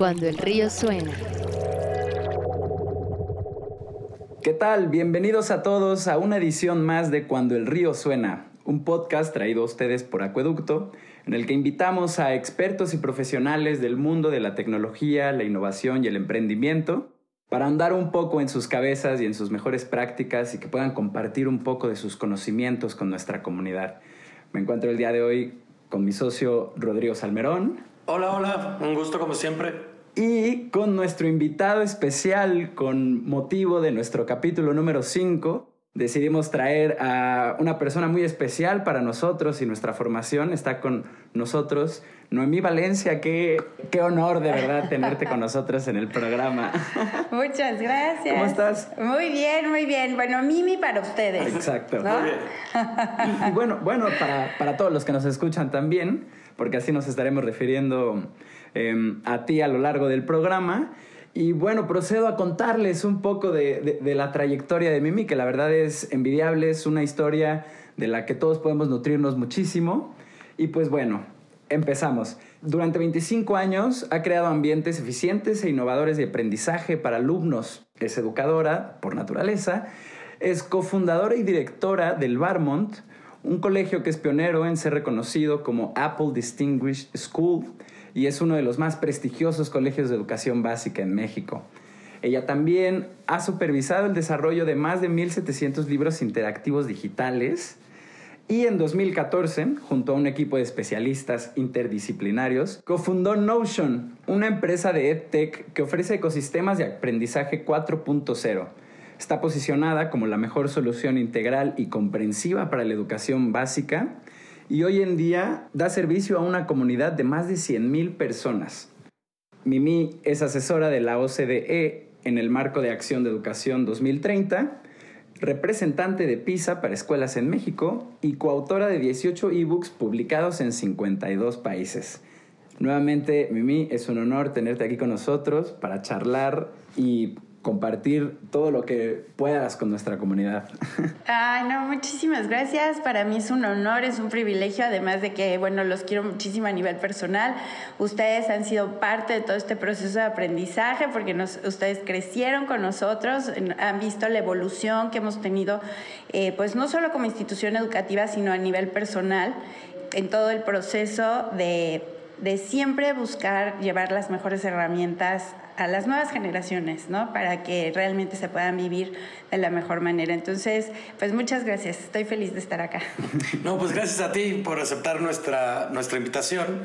Cuando el río suena. ¿Qué tal? Bienvenidos a todos a una edición más de Cuando el río suena, un podcast traído a ustedes por Acueducto, en el que invitamos a expertos y profesionales del mundo de la tecnología, la innovación y el emprendimiento para andar un poco en sus cabezas y en sus mejores prácticas y que puedan compartir un poco de sus conocimientos con nuestra comunidad. Me encuentro el día de hoy con mi socio Rodrigo Salmerón. Hola, hola, un gusto como siempre. Y con nuestro invitado especial con motivo de nuestro capítulo número 5, decidimos traer a una persona muy especial para nosotros y nuestra formación. Está con nosotros Noemí Valencia. Qué, qué honor de verdad tenerte con nosotros en el programa. Muchas gracias. ¿Cómo estás? Muy bien, muy bien. Bueno, Mimi para ustedes. Exacto. ¿no? Muy bien. Y, y bueno, bueno para, para todos los que nos escuchan también, porque así nos estaremos refiriendo eh, a ti a lo largo del programa. Y bueno, procedo a contarles un poco de, de- de la trayectoria de Mimi, que la verdad es envidiable, es una historia de la que todos podemos nutrirnos muchísimo. Y pues bueno, empezamos. Durante 25 años ha creado ambientes eficientes e innovadores de aprendizaje para alumnos. Es educadora por naturaleza. Es cofundadora y directora del Barmont, un colegio que es pionero en ser reconocido como Apple Distinguished School y es uno de los más prestigiosos colegios de educación básica en México. Ella también ha supervisado el desarrollo de más de 1.700 libros interactivos digitales y en 2014, junto a un equipo de especialistas interdisciplinarios, cofundó Notion, una empresa de EdTech que ofrece ecosistemas de aprendizaje 4.0. Está posicionada como la mejor solución integral y comprensiva para la educación básica y hoy en día da servicio a una comunidad de más de 100.000 personas. Mimi es asesora de la OCDE en el marco de Acción de Educación 2030, representante de PISA para escuelas en México y coautora de 18 ebooks publicados en 52 países. Nuevamente, Mimi, es un honor tenerte aquí con nosotros para charlar y compartir todo lo que puedas con nuestra comunidad. Ay, no, muchísimas gracias. Para mí es un honor, es un privilegio, además de que, bueno, los quiero muchísimo a nivel personal. Ustedes han sido parte de todo este proceso de aprendizaje porque ustedes crecieron con nosotros, han visto la evolución que hemos tenido, eh, pues no solo como institución educativa, sino a nivel personal, en todo el proceso de, de siempre buscar llevar las mejores herramientas a las nuevas generaciones, ¿no? Para que realmente se puedan vivir de la mejor manera. Entonces, pues muchas gracias. Estoy feliz de estar acá. No, pues gracias a ti por aceptar nuestra, nuestra invitación.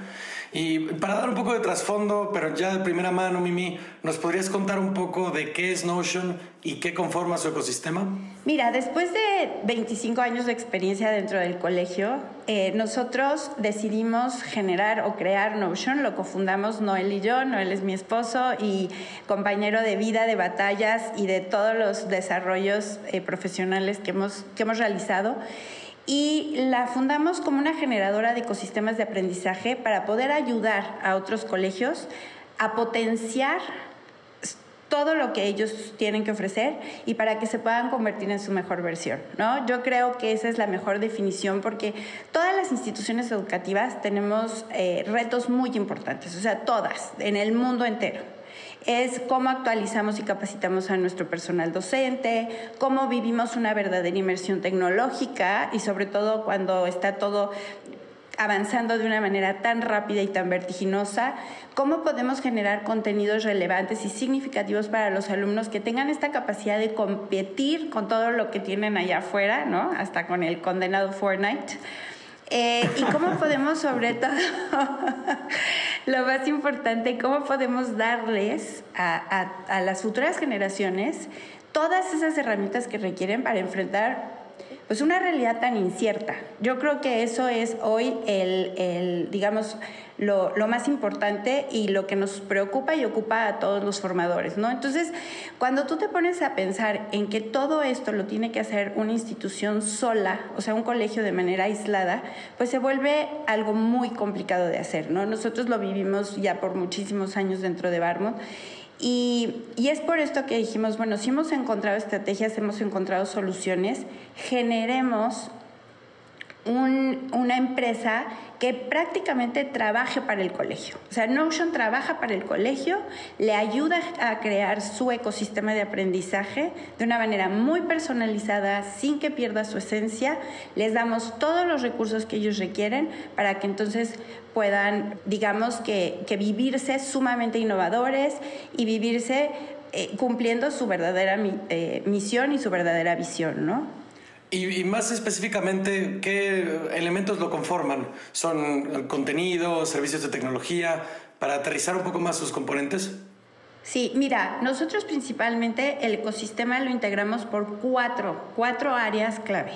Y para dar un poco de trasfondo, pero ya de primera mano, Mimi, ¿nos podrías contar un poco de qué es Notion y qué conforma su ecosistema? Mira, después de 25 años de experiencia dentro del colegio, eh, nosotros decidimos generar o crear Notion, lo cofundamos Noel y yo, Noel es mi esposo y compañero de vida, de batallas y de todos los desarrollos eh, profesionales que hemos, que hemos realizado. Y la fundamos como una generadora de ecosistemas de aprendizaje para poder ayudar a otros colegios a potenciar todo lo que ellos tienen que ofrecer y para que se puedan convertir en su mejor versión, ¿no? Yo creo que esa es la mejor definición porque todas las instituciones educativas tenemos eh, retos muy importantes, o sea, todas, en el mundo entero. Es cómo actualizamos y capacitamos a nuestro personal docente, cómo vivimos una verdadera inmersión tecnológica y sobre todo cuando está todo avanzando de una manera tan rápida y tan vertiginosa, cómo podemos generar contenidos relevantes y significativos para los alumnos que tengan esta capacidad de competir con todo lo que tienen allá afuera, ¿no? Hasta con el condenado Fortnite. Eh, y cómo podemos, sobre todo, lo más importante, cómo podemos darles a, las futuras generaciones todas esas herramientas que requieren para enfrentar pues una realidad tan incierta. Yo creo que eso es hoy el digamos, lo, lo, más importante y lo que nos preocupa y ocupa a todos los formadores, ¿no? Entonces, cuando tú te pones a pensar en que todo esto lo tiene que hacer una institución sola, o sea, un colegio de manera aislada, pues se vuelve algo muy complicado de hacer, ¿no? Nosotros lo vivimos ya por muchísimos años dentro de Barmont y, y, es por esto que dijimos, bueno, si hemos encontrado estrategias, hemos encontrado soluciones, generemos una empresa que prácticamente trabaje para el colegio. O sea, Notion trabaja para el colegio, le ayuda a crear su ecosistema de aprendizaje de una manera muy personalizada, sin que pierda su esencia. Les damos todos los recursos que ellos requieren para que entonces puedan, digamos, que, vivirse sumamente innovadores y vivirse eh, cumpliendo su verdadera eh, misión y su verdadera visión, ¿no? Y, más específicamente, ¿qué elementos lo conforman? ¿Son contenido, servicios de tecnología? Para aterrizar un poco más sus componentes. Sí, mira, nosotros principalmente el ecosistema lo integramos por cuatro, cuatro áreas clave.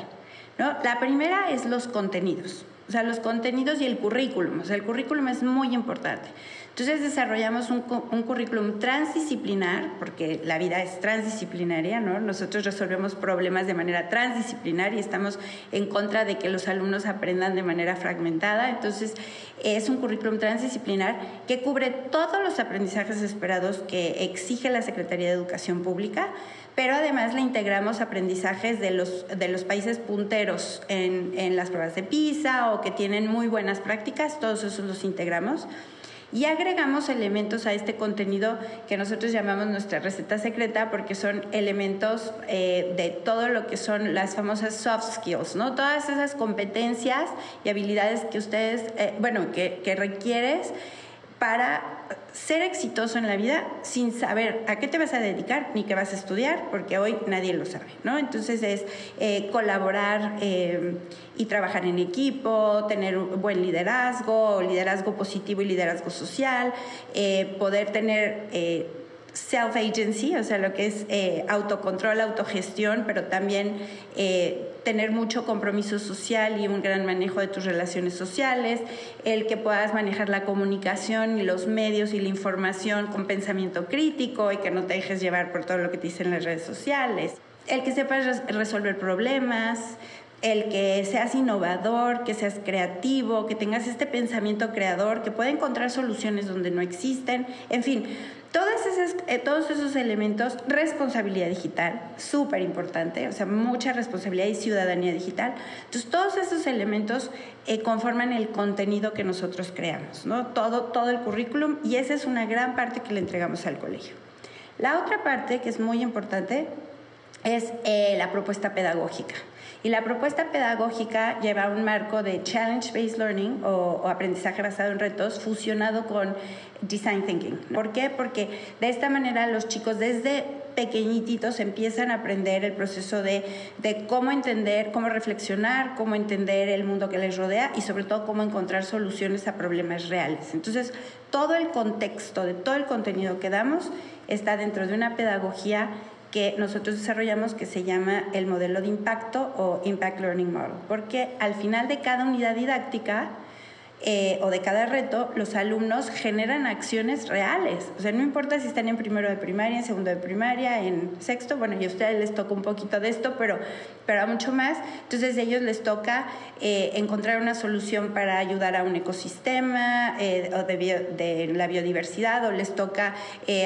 ¿no? La primera es los contenidos, o sea, los contenidos y el currículum. O sea, el currículum es muy importante. Entonces desarrollamos un, un, currículum transdisciplinar, porque la vida es transdisciplinaria, ¿no? Nosotros resolvemos problemas de manera transdisciplinar y estamos en contra de que los alumnos aprendan de manera fragmentada. Entonces es un currículum transdisciplinar que cubre todos los aprendizajes esperados que exige la Secretaría de Educación Pública, pero además le integramos aprendizajes de los, de los países punteros en, en las pruebas de PISA o que tienen muy buenas prácticas, todos esos los integramos y agregamos elementos a este contenido que nosotros llamamos nuestra receta secreta porque son elementos eh, de todo lo que son las famosas soft skills, ¿no? Todas esas competencias y habilidades que ustedes, eh, bueno, que, que requieres para ser exitoso en la vida sin saber a qué te vas a dedicar ni qué vas a estudiar, porque hoy nadie lo sabe, ¿no? Entonces es eh, colaborar eh, y trabajar en equipo, tener un buen liderazgo, liderazgo positivo y liderazgo social, eh, poder tener self-agency, o sea, lo que es autocontrol, autogestión, pero también tener mucho compromiso social y un gran manejo de tus relaciones sociales, el que puedas manejar la comunicación y los medios y la información con pensamiento crítico y que no te dejes llevar por todo lo que te dicen las redes sociales, el que sepas resolver problemas, el que seas innovador, que seas creativo, que tengas este pensamiento creador, que pueda encontrar soluciones donde no existen, en fin, eh, todos esos elementos, responsabilidad digital, súper importante, o sea, mucha responsabilidad y ciudadanía digital. Entonces, todos esos elementos eh, conforman el contenido que nosotros creamos, ¿no? Todo, todo el currículum y esa es una gran parte que le entregamos al colegio. La otra parte que es muy importante es eh, la propuesta pedagógica. Y la propuesta pedagógica lleva un marco de challenge-based learning o, aprendizaje basado en retos fusionado con design thinking. ¿Por qué? Porque de esta manera los chicos desde pequeñitos empiezan a aprender el proceso de, de, cómo entender, cómo reflexionar, cómo entender el mundo que les rodea y sobre todo cómo encontrar soluciones a problemas reales. Entonces, todo el contexto de todo el contenido que damos está dentro de una pedagogía que nosotros desarrollamos que se llama el modelo de impacto o Impact Learning Model, porque al final de cada unidad didáctica eh, o de cada reto, los alumnos generan acciones reales. O sea, no importa si están en primero de primaria, en segundo de primaria, en sexto, bueno, y a ustedes les toca un poquito de esto, pero, pero mucho más. Entonces, a ellos les toca eh, encontrar una solución para ayudar a un ecosistema eh, o de, de, la biodiversidad, o les toca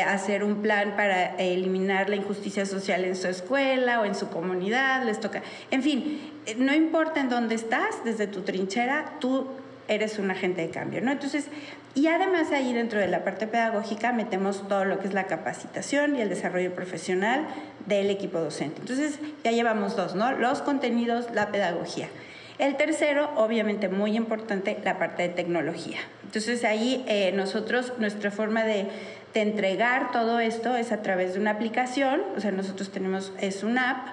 hacer un plan para eliminar la injusticia social en su escuela o en su comunidad, les toca. En fin, no importa en dónde estás, desde tu trinchera, tú eres un agente de cambio, ¿no? Entonces, y además ahí dentro de la parte pedagógica metemos todo lo que es la capacitación y el desarrollo profesional del equipo docente. Entonces, ya llevamos dos, ¿no? Los contenidos, la pedagogía. El tercero, obviamente muy importante, la parte de tecnología. Entonces ahí eh, nosotros, nuestra forma de, de entregar todo esto es a través de una aplicación, o sea, nosotros tenemos, es una app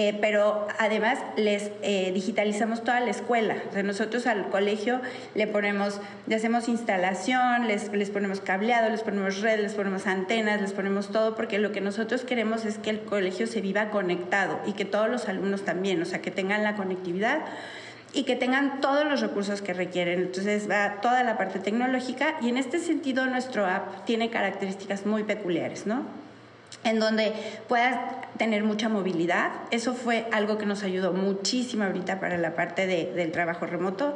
eh, pero además les eh, digitalizamos toda la escuela. O sea, nosotros al colegio le ponemos, le hacemos instalación, les, les ponemos cableado, les ponemos red, les ponemos antenas, les ponemos todo, porque lo que nosotros queremos es que el colegio se viva conectado y que todos los alumnos también, o sea, que tengan la conectividad y que tengan todos los recursos que requieren. Entonces va toda la parte tecnológica y en este sentido nuestro app tiene características muy peculiares, ¿no? En donde puedas tener mucha movilidad. Eso fue algo que nos ayudó muchísimo ahorita para la parte del trabajo remoto.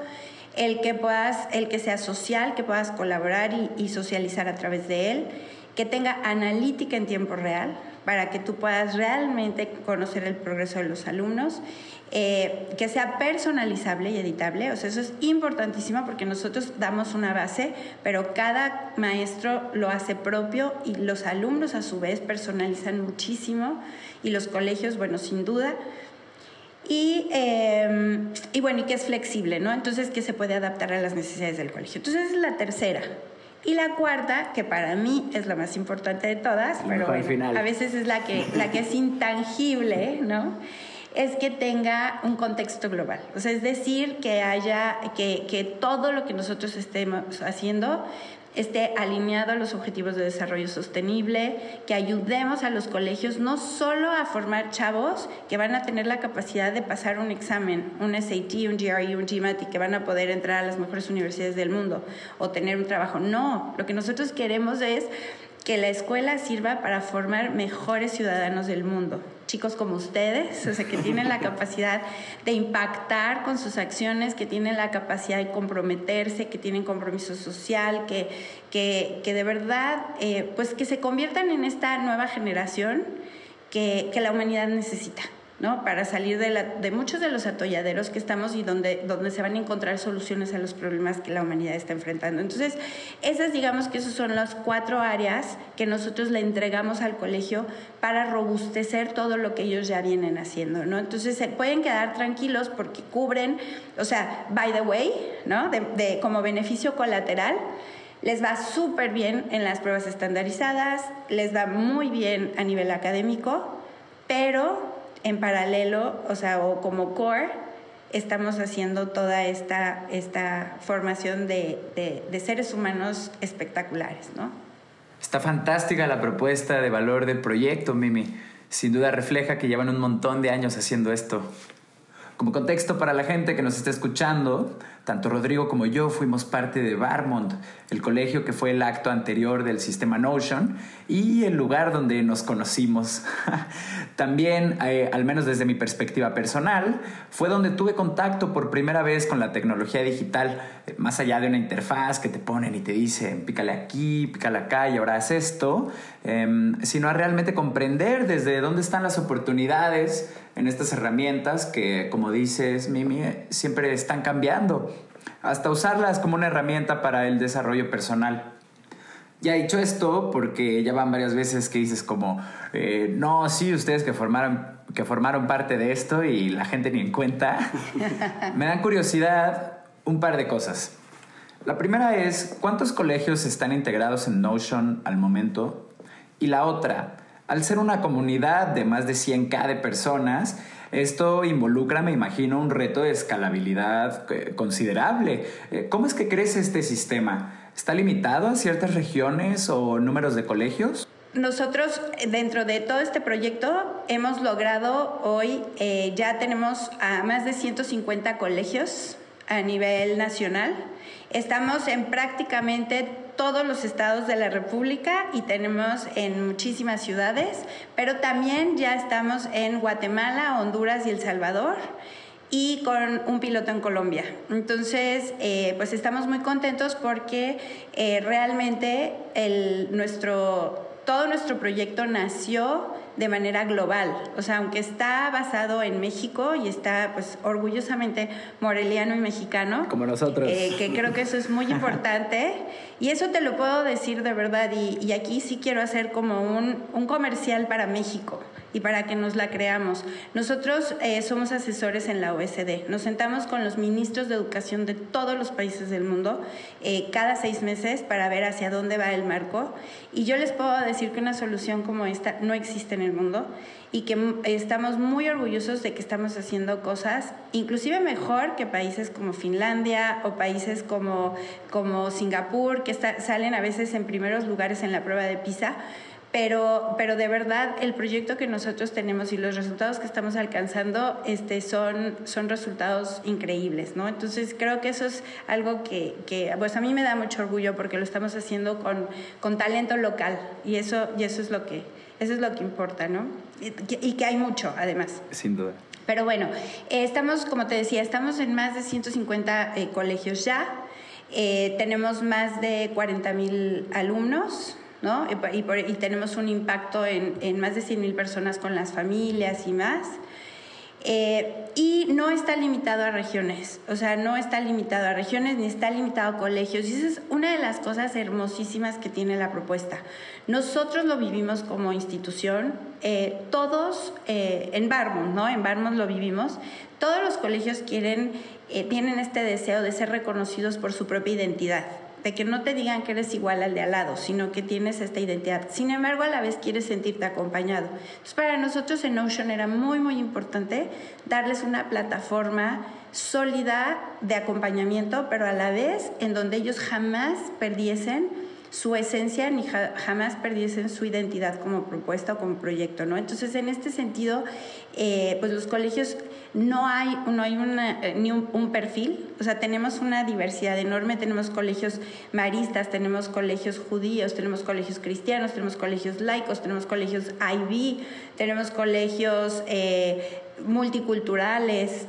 El que puedas, el que sea social, que puedas colaborar y, socializar a través de él, que tenga analítica en tiempo real, para que tú puedas realmente conocer el progreso de los alumnos. Eh, que sea personalizable y editable, o sea, eso es importantísimo porque nosotros damos una base, pero cada maestro lo hace propio y los alumnos a su vez personalizan muchísimo y los colegios, bueno, sin duda. Y, em, y bueno, y que es flexible, ¿no? Entonces, que se puede adaptar a las necesidades del colegio. Entonces, esa es la tercera. Y la cuarta, que para mí es la más importante de todas, pero a veces es la que, la que es intangible, ¿no? es que tenga un contexto global. O sea, es decir, que haya, que, que todo lo que nosotros estemos haciendo esté alineado a los objetivos de desarrollo sostenible, que ayudemos a los colegios no solo a formar chavos que van a tener la capacidad de pasar un examen, un SAT, un GRE, un GMAT y que van a poder entrar a las mejores universidades del mundo o tener un trabajo. No, lo que nosotros queremos es que la escuela sirva para formar mejores ciudadanos del mundo. Chicos como ustedes, o sea, que tienen la capacidad de impactar con sus acciones, que tienen la capacidad de comprometerse, que tienen compromiso social, que, que, que de verdad, eh, pues que se conviertan en esta nueva generación que, que la humanidad necesita. ¿No? Para salir de, muchos de los atolladeros que estamos y donde, se van a encontrar soluciones a los problemas que la humanidad está enfrentando. Entonces, esas digamos que esas son las cuatro áreas que nosotros le entregamos al colegio para robustecer todo lo que ellos ya vienen haciendo, ¿no? Entonces, se pueden quedar tranquilos porque cubren, o sea, by the way, ¿no? De, de como beneficio colateral, les va súper bien en las pruebas estandarizadas, les va muy bien a nivel académico, pero en paralelo, o sea, o como core, estamos haciendo toda esta, esta formación de, de, seres humanos espectaculares, ¿no? Está fantástica la propuesta de valor del proyecto, Mimi. Sin duda refleja que llevan un montón de años haciendo esto. Como contexto para la gente que nos está escuchando, tanto Rodrigo como yo fuimos parte de Barmont, el colegio que fue el acto anterior del sistema Notion y el lugar donde nos conocimos. También, eh, al menos desde mi perspectiva personal, fue donde tuve contacto por primera vez con la tecnología digital, eh, más allá de una interfaz que te ponen y te dicen, pícale aquí, pícale acá y ahora haz esto, em, sino a realmente comprender desde dónde están las oportunidades en estas herramientas que, como dices, Mimi, siempre están cambiando, hasta usarlas como una herramienta para el desarrollo personal. Ya he dicho esto, porque ya van varias veces que dices como, eh, no, sí, ustedes que formaron, que formaron parte de esto y la gente ni en cuenta, me dan curiosidad un par de cosas. La primera es, ¿cuántos colegios están integrados en Notion al momento? Y la otra, al ser una comunidad de más de 100k de personas, esto involucra, me imagino, un reto de escalabilidad eh, considerable. Eh, ¿Cómo es que crece este sistema? ¿Está limitado a ciertas regiones o números de colegios? Nosotros, dentro de todo este proyecto, hemos logrado hoy, eh, ya tenemos a más de 150 colegios a nivel nacional. Estamos en prácticamente todos los estados de la República y tenemos en muchísimas ciudades, pero también ya estamos en Guatemala, Honduras y El Salvador y con un piloto en Colombia. Entonces, eh, pues estamos muy contentos porque eh, realmente el, nuestro, todo nuestro proyecto nació de manera global. O sea, aunque está basado en México y está pues orgullosamente moreliano y mexicano. Como nosotros. Eh, que creo que eso es muy importante. y eso te lo puedo decir de verdad. Y, y aquí sí quiero hacer como un, un comercial para México y para que nos la creamos. Nosotros eh, somos asesores en la OSD. Nos sentamos con los ministros de educación de todos los países del mundo eh, cada seis meses para ver hacia dónde va el marco. Y yo les puedo decir que una solución como esta no existe en el mundo y que estamos muy orgullosos de que estamos haciendo cosas inclusive mejor que países como Finlandia o países como, como Singapur, que salen a veces en primeros lugares en la prueba de PISA pero, pero de verdad el proyecto que nosotros tenemos y los resultados que estamos alcanzando este, son, son resultados increíbles, ¿no? Entonces creo que eso es algo que, que, pues a mí me da mucho orgullo porque lo estamos haciendo con, con talento local y eso, y eso, es lo que, eso es lo que importa, ¿no? Y, que hay mucho, además. Sin duda. Pero bueno, eh, estamos, como te decía, estamos en más de 150 eh, colegios ya. Eh, tenemos más de 40 mil alumnos ¿no? Y, tenemos un impacto en, más de 100 mil personas con las familias y más. Eh, y no está limitado a regiones, o sea, no está limitado a regiones ni está limitado a colegios. Y esa es una de las cosas hermosísimas que tiene la propuesta. Nosotros lo vivimos como institución, eh, todos eh, en Barmont, ¿no? En Barmont lo vivimos. Todos los colegios quieren, tienen este deseo de ser reconocidos por su propia identidad de que no te digan que eres igual al de al lado, sino que tienes esta identidad. Sin embargo, a la vez quieres sentirte acompañado. Entonces, para nosotros en Ocean era muy, muy importante darles una plataforma sólida de acompañamiento, pero a la vez en donde ellos jamás perdiesen su esencia ni jamás perdiesen su identidad como propuesta o como proyecto, ¿no? Entonces, en este sentido, eh, pues los colegios no hay, no hay eh, ni un, perfil, o sea, tenemos una diversidad enorme, tenemos colegios maristas, tenemos colegios judíos, tenemos colegios cristianos, tenemos colegios laicos, tenemos colegios IB, tenemos colegios eh, multiculturales,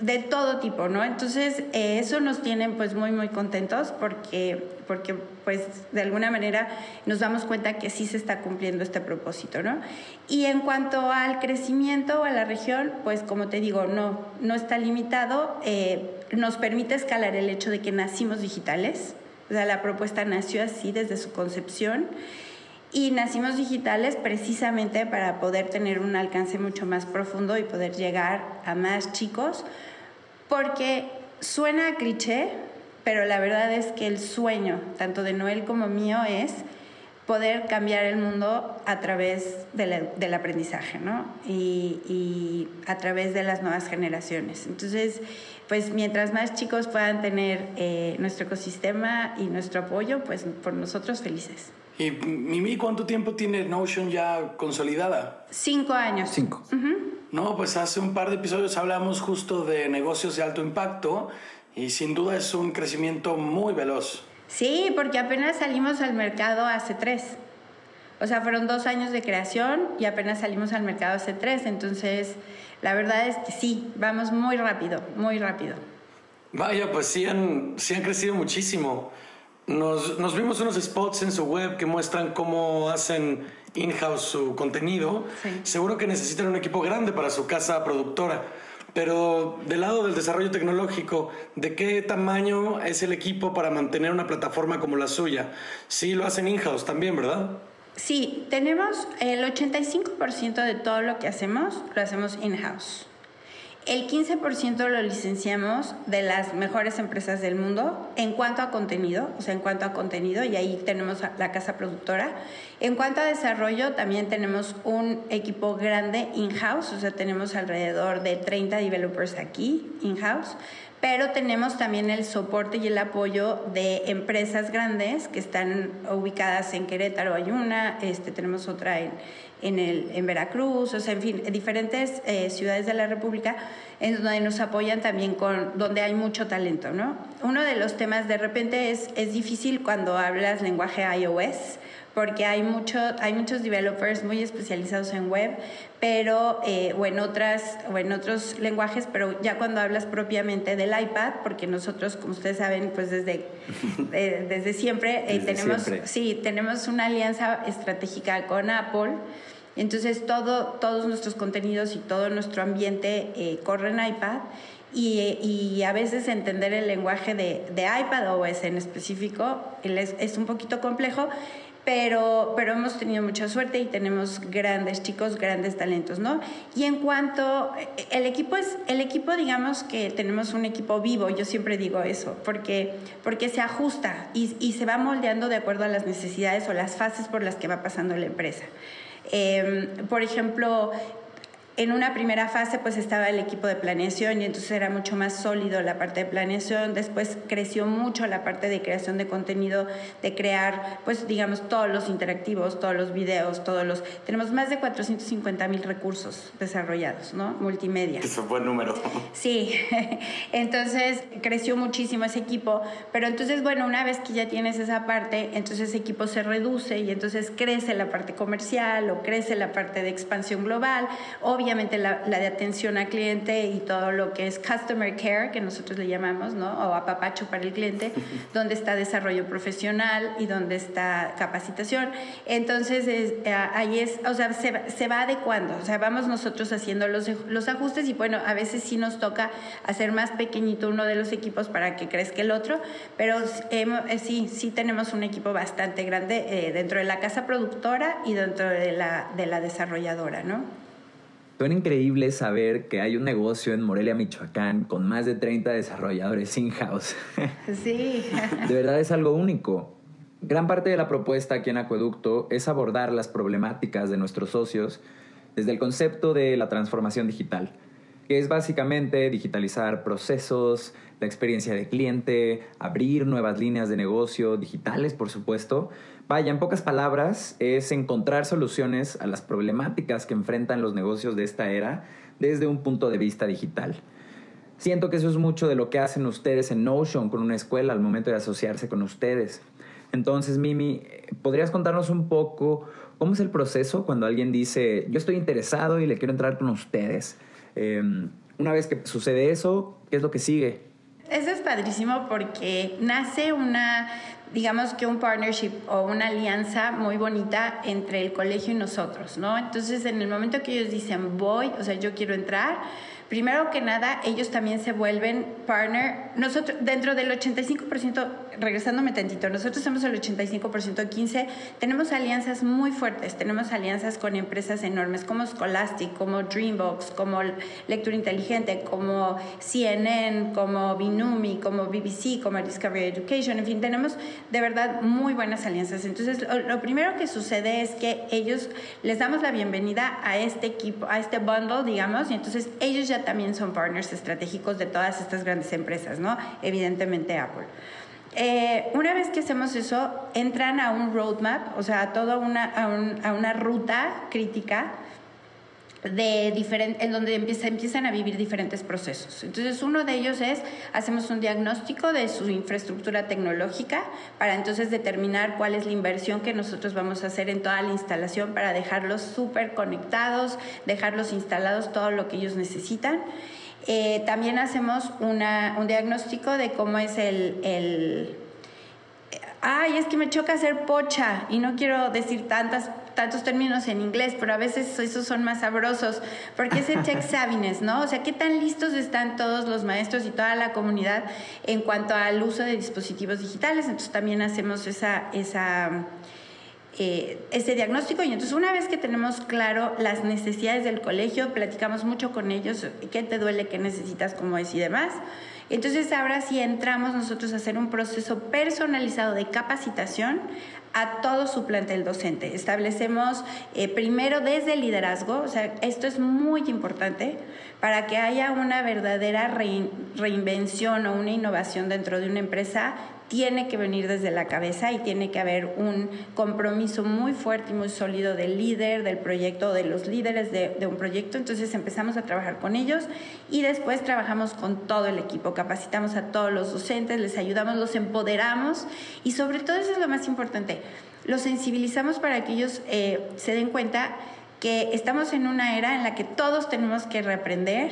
de todo tipo, ¿no? Entonces, eh, eso nos tiene pues muy, muy contentos porque, porque pues de alguna manera nos damos cuenta que sí se está cumpliendo este propósito, ¿no? Y en cuanto al crecimiento a la región, pues como te digo, no, no está limitado, eh, nos permite escalar el hecho de que nacimos digitales, o sea, la propuesta nació así desde su concepción. Y nacimos digitales precisamente para poder tener un alcance mucho más profundo y poder llegar a más chicos, porque suena a cliché, pero la verdad es que el sueño, tanto de Noel como mío, es poder cambiar el mundo a través del aprendizaje, ¿no? Y, y, a través de las nuevas generaciones. Entonces, pues mientras más chicos puedan tener eh, nuestro ecosistema y nuestro apoyo, pues por nosotros felices. Y Mimi, ¿cuánto tiempo tiene Notion ya consolidada? Cinco años. Cinco. No, pues hace un par de episodios hablamos justo de negocios de alto impacto y sin duda es un crecimiento muy veloz. Sí, porque apenas salimos al mercado hace tres. O sea, fueron dos años de creación y apenas salimos al mercado hace tres. Entonces, la verdad es que sí, vamos muy rápido, muy rápido. Vaya, pues sí han, sí han crecido muchísimo. Nos, nos, vimos unos spots en su web que muestran cómo hacen in-house su contenido. Seguro que necesitan un equipo grande para su casa productora. Pero del lado del desarrollo tecnológico, ¿de qué tamaño es el equipo para mantener una plataforma como la suya? Sí, lo hacen in-house también, ¿verdad? Sí, tenemos el 85% de todo lo que hacemos, lo hacemos in-house. El 15% lo licenciamos de las mejores empresas del mundo en cuanto a contenido, o sea, en cuanto a contenido, y ahí tenemos la casa productora. En cuanto a desarrollo, también tenemos un equipo grande in-house, o sea, tenemos alrededor de 30 developers aquí in-house, pero tenemos también el soporte y el apoyo de empresas grandes que están ubicadas en Querétaro, hay una, este, tenemos otra en en, el, en Veracruz, o sea, en fin, en diferentes eh, ciudades de la República, en donde nos apoyan también con, donde hay mucho talento, ¿no? Uno de los temas de repente es, es difícil cuando hablas lenguaje iOS, porque hay, mucho, hay muchos developers muy especializados en web, pero, eh, o, en otras, o en otros lenguajes, pero ya cuando hablas propiamente del iPad, porque nosotros, como ustedes saben, pues desde, eh, desde siempre, tenemos, Sí, tenemos una alianza estratégica con Apple, entonces todo, todos nuestros contenidos y todo nuestro ambiente eh, corre en iPad. Y, y, a veces entender el lenguaje de, de iPad OS en específico es, es un poquito complejo pero, pero hemos tenido mucha suerte y tenemos grandes chicos, grandes talentos, ¿no? Y en cuanto, el equipo es, el equipo digamos que tenemos un equipo vivo, yo siempre digo eso, porque, porque se ajusta y, se va moldeando de acuerdo a las necesidades o las fases por las que va pasando la empresa. Eh, por ejemplo, en una primera fase pues estaba el equipo de planeación y entonces era mucho más sólido la parte de planeación, después creció mucho la parte de creación de contenido, de crear pues digamos todos los interactivos, todos los videos, todos los... Tenemos más de 450 mil recursos desarrollados, ¿no? Multimedia. Es un buen número. Sí, entonces creció muchísimo ese equipo, pero entonces bueno, una vez que ya tienes esa parte, entonces ese equipo se reduce y entonces crece la parte comercial o crece la parte de expansión global, obviamente obviamente la, de atención al cliente y todo lo que es customer care, que nosotros le llamamos, ¿no? O apapacho para el cliente, donde está desarrollo profesional y donde está capacitación. Entonces, eh, ahí es, o sea, se, se, va adecuando, o sea, vamos nosotros haciendo los, los ajustes y bueno, a veces sí nos toca hacer más pequeñito uno de los equipos para que crezca el otro, pero eh, sí, sí tenemos un equipo bastante grande eh, dentro de la casa productora y dentro de la, de la desarrolladora, ¿no? Suena increíble saber que hay un negocio en Morelia, Michoacán, con más de 30 desarrolladores in-house. Sí. de verdad es algo único. Gran parte de la propuesta aquí en Acueducto es abordar las problemáticas de nuestros socios desde el concepto de la transformación digital, que es básicamente digitalizar procesos, la experiencia de cliente, abrir nuevas líneas de negocio digitales, por supuesto, Vaya, en pocas palabras, es encontrar soluciones a las problemáticas que enfrentan los negocios de esta era desde un punto de vista digital. Siento que eso es mucho de lo que hacen ustedes en Notion con una escuela al momento de asociarse con ustedes. Entonces, Mimi, ¿podrías contarnos un poco cómo es el proceso cuando alguien dice, yo estoy interesado y le quiero entrar con ustedes? Em, una vez que sucede eso, ¿qué es lo que sigue? Eso es padrísimo porque nace una digamos que un partnership o una alianza muy bonita entre el colegio y nosotros, ¿no? Entonces, en el momento que ellos dicen voy, o sea, yo quiero entrar, primero que nada, ellos también se vuelven partner. Nosotros, dentro del 85%, regresándome tantito, nosotros somos el 85% 15, tenemos alianzas muy fuertes, tenemos alianzas con empresas enormes como Scholastic, como Dreambox, como Lectura Inteligente, como CNN, como Binumi, como BBC, como Discovery Education, en fin, tenemos de verdad muy buenas alianzas. Entonces, lo, primero que sucede es que ellos les damos la bienvenida a este equipo, a este bundle, digamos, y entonces ellos ya también son partners estratégicos de todas estas grandes empresas, ¿no? Evidentemente Apple. Eh, una vez que hacemos eso, entran a un roadmap, o sea, a toda una, a una ruta crítica de diferente, en donde empieza, empiezan a vivir diferentes procesos. Entonces, uno de ellos es, hacemos un diagnóstico de su infraestructura tecnológica para entonces determinar cuál es la inversión que nosotros vamos a hacer en toda la instalación para dejarlos súper conectados, dejarlos instalados todo lo que ellos necesitan. Eh, también hacemos una, un diagnóstico de cómo es el, el ay, es que me choca hacer pocha y no quiero decir tantas tantos términos en inglés, pero a veces esos son más sabrosos, porque es el tech savviness, ¿no? O sea, ¿qué tan listos están todos los maestros y toda la comunidad en cuanto al uso de dispositivos digitales? Entonces también hacemos esa, esa, eh, ese diagnóstico y entonces una vez que tenemos claro las necesidades del colegio, platicamos mucho con ellos, qué te duele, qué necesitas, cómo es y demás. Entonces ahora sí entramos nosotros a hacer un proceso personalizado de capacitación a todo su plantel docente. Establecemos eh, primero desde el liderazgo, o sea, esto es muy importante para que haya una verdadera reinvención o una innovación dentro de una empresa tiene que venir desde la cabeza y tiene que haber un compromiso muy fuerte y muy sólido del líder del proyecto, de los líderes de, un proyecto. Entonces empezamos a trabajar con ellos y después trabajamos con todo el equipo, capacitamos a todos los docentes, les ayudamos, los empoderamos y sobre todo eso es lo más importante, los sensibilizamos para que ellos eh, se den cuenta que estamos en una era en la que todos tenemos que reaprender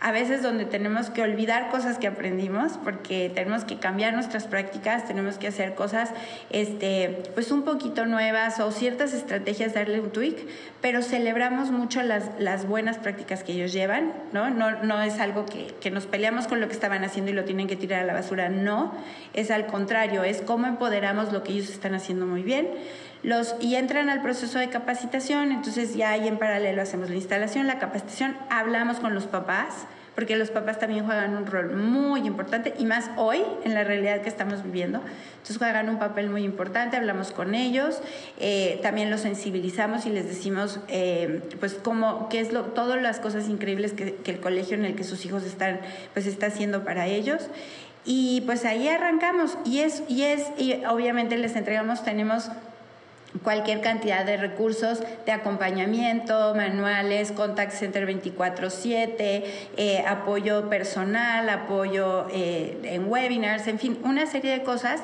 a veces donde tenemos que olvidar cosas que aprendimos porque tenemos que cambiar nuestras prácticas, tenemos que hacer cosas este, pues un poquito nuevas o ciertas estrategias, darle un tweak, pero celebramos mucho las, las buenas prácticas que ellos llevan, ¿no? No, no es algo que, que nos peleamos con lo que estaban haciendo y lo tienen que tirar a la basura, no, es al contrario, es cómo empoderamos lo que ellos están haciendo muy bien los, y entran al proceso de capacitación, entonces ya ahí en paralelo hacemos la instalación, la capacitación, hablamos con los papás, porque los papás también juegan un rol muy importante y más hoy en la realidad que estamos viviendo. Entonces juegan un papel muy importante, hablamos con ellos, eh, también los sensibilizamos y les decimos eh, pues cómo, qué es lo, todas las cosas increíbles que, que, el colegio en el que sus hijos están, pues está haciendo para ellos. Y pues ahí arrancamos y es, y es, y obviamente les entregamos, tenemos cualquier cantidad de recursos de acompañamiento, manuales, contact center 24/7, eh, apoyo personal, apoyo eh, en webinars, en fin, una serie de cosas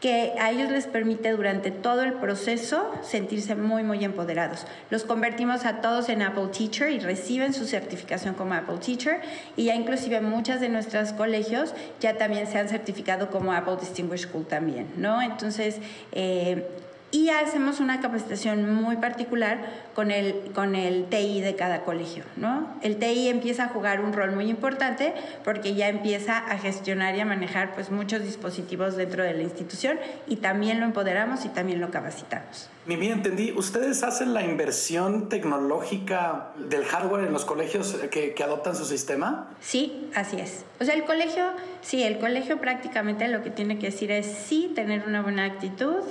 que a ellos les permite durante todo el proceso sentirse muy, muy empoderados. Los convertimos a todos en Apple Teacher y reciben su certificación como Apple Teacher y ya inclusive muchas de nuestros colegios ya también se han certificado como Apple Distinguished School también, ¿no? Entonces, eh, y hacemos una capacitación muy particular con el, con el TI de cada colegio, ¿no? El TI empieza a jugar un rol muy importante porque ya empieza a gestionar y a manejar pues muchos dispositivos dentro de la institución y también lo empoderamos y también lo capacitamos. Mimi, entendí, ¿ustedes hacen la inversión tecnológica del hardware en los colegios que, que adoptan su sistema? Sí, así es. O sea, el colegio, sí, el colegio prácticamente lo que tiene que decir es sí tener una buena actitud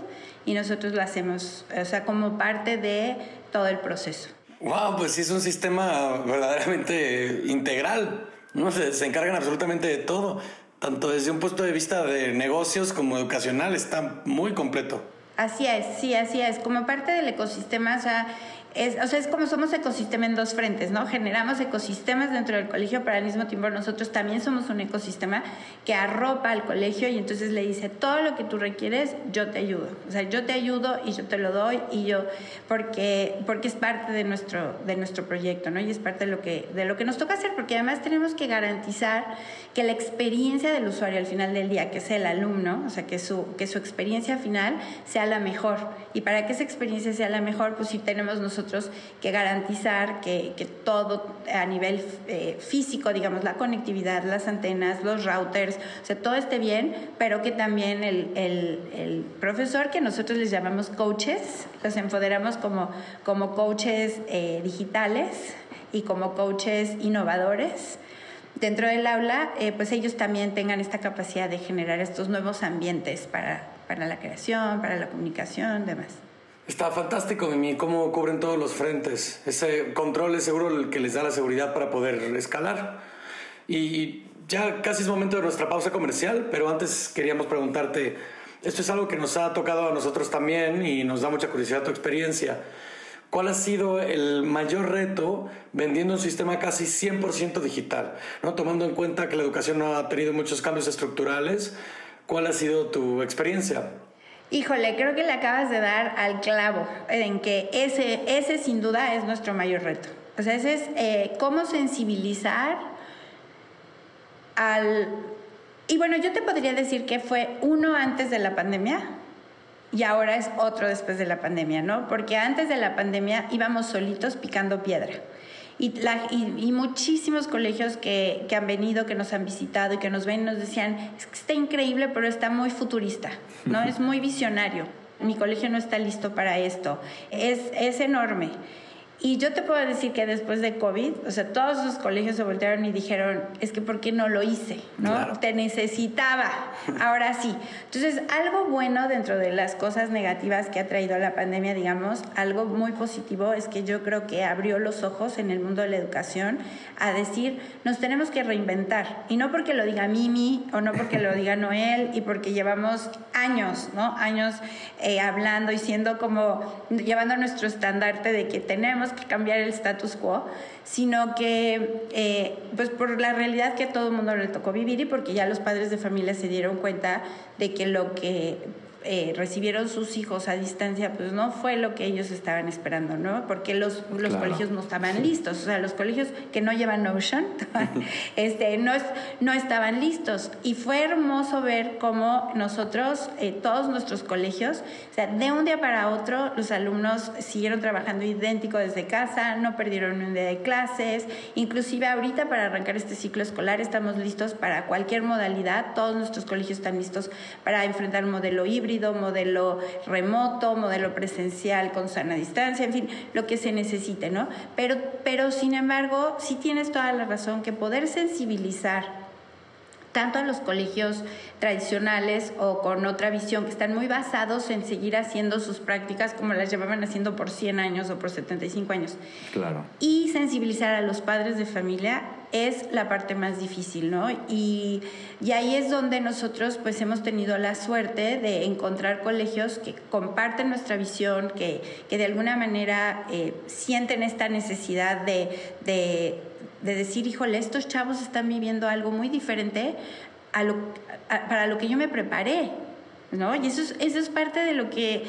y nosotros lo hacemos, o sea, como parte de todo el proceso. Wow, pues sí es un sistema verdaderamente integral, ¿no? Se, se encargan absolutamente de todo, tanto desde un punto de vista de negocios como educacional, está muy completo. Así es, sí, así es. Como parte del ecosistema, o sea, es, o sea, es como somos ecosistema en dos frentes, ¿no? Generamos ecosistemas dentro del colegio, pero al mismo tiempo nosotros también somos un ecosistema que arropa al colegio y entonces le dice, todo lo que tú requieres, yo te ayudo. O sea, yo te ayudo y yo te lo doy y yo, porque, porque es parte de nuestro, de nuestro proyecto, ¿no? Y es parte de lo, que, de lo que nos toca hacer, porque además tenemos que garantizar que la experiencia del usuario al final del día, que es el alumno, o sea, que su, que su experiencia final sea la mejor. Y para que esa experiencia sea la mejor, pues sí tenemos nosotros que garantizar que, que todo a nivel eh, físico, digamos, la conectividad, las antenas, los routers, o sea, todo esté bien, pero que también el, el, el profesor, que nosotros les llamamos coaches, los empoderamos como, como coaches eh, digitales y como coaches innovadores dentro del aula, eh, pues ellos también tengan esta capacidad de generar estos nuevos ambientes para, para la creación, para la comunicación, demás. Está fantástico, Mimi, cómo cubren todos los frentes. Ese control es seguro el que les da la seguridad para poder escalar. Y ya casi es momento de nuestra pausa comercial, pero antes queríamos preguntarte, esto es algo que nos ha tocado a nosotros también y nos da mucha curiosidad tu experiencia. ¿Cuál ha sido el mayor reto vendiendo un sistema casi 100% digital? ¿no? Tomando en cuenta que la educación no ha tenido muchos cambios estructurales, ¿cuál ha sido tu experiencia? Híjole, creo que le acabas de dar al clavo en que ese, ese sin duda es nuestro mayor reto. O sea, ese es eh, cómo sensibilizar al... Y bueno, yo te podría decir que fue uno antes de la pandemia y ahora es otro después de la pandemia, ¿no? Porque antes de la pandemia íbamos solitos picando piedra. Y, la, y, y, muchísimos colegios que, que, han venido, que nos han visitado y que nos ven, nos decían, es que está increíble, pero está muy futurista, ¿no? Es muy visionario. Mi colegio no está listo para esto. Es, es enorme. Y yo te puedo decir que después de COVID, o sea, todos los colegios se voltearon y dijeron, es que ¿por qué no lo hice? ¿No? Claro. Te necesitaba, ahora sí. Entonces, algo bueno dentro de las cosas negativas que ha traído la pandemia, digamos, algo muy positivo es que yo creo que abrió los ojos en el mundo de la educación a decir, nos tenemos que reinventar. Y no porque lo diga Mimi o no porque lo diga Noel y porque llevamos años, ¿no? Años eh, hablando y siendo como, llevando nuestro estandarte de que tenemos que cambiar el status quo, sino que eh, pues por la realidad que a todo el mundo le tocó vivir y porque ya los padres de familia se dieron cuenta de que lo que eh, recibieron sus hijos a distancia, pues no fue lo que ellos estaban esperando, ¿no? Porque los, los claro. colegios no estaban listos, o sea, los colegios que no llevan Notion, este, no, no estaban listos. Y fue hermoso ver cómo nosotros, eh, todos nuestros colegios, o sea, de un día para otro, los alumnos siguieron trabajando idéntico desde casa, no perdieron un día de clases, inclusive ahorita para arrancar este ciclo escolar estamos listos para cualquier modalidad, todos nuestros colegios están listos para enfrentar un modelo híbrido, modelo remoto, modelo presencial con sana distancia, en fin, lo que se necesite, ¿no? Pero, pero sin embargo, sí tienes toda la razón que poder sensibilizar tanto a los colegios tradicionales o con otra visión que están muy basados en seguir haciendo sus prácticas como las llevaban haciendo por 100 años o por 75 años. Claro. Y sensibilizar a los padres de familia es la parte más difícil, ¿no? Y, y, ahí es donde nosotros pues hemos tenido la suerte de encontrar colegios que comparten nuestra visión, que, que de alguna manera eh, sienten esta necesidad de, de de decir, híjole, estos chavos están viviendo algo muy diferente a lo, para lo que yo me preparé, ¿no? Y eso es, eso es parte de lo que,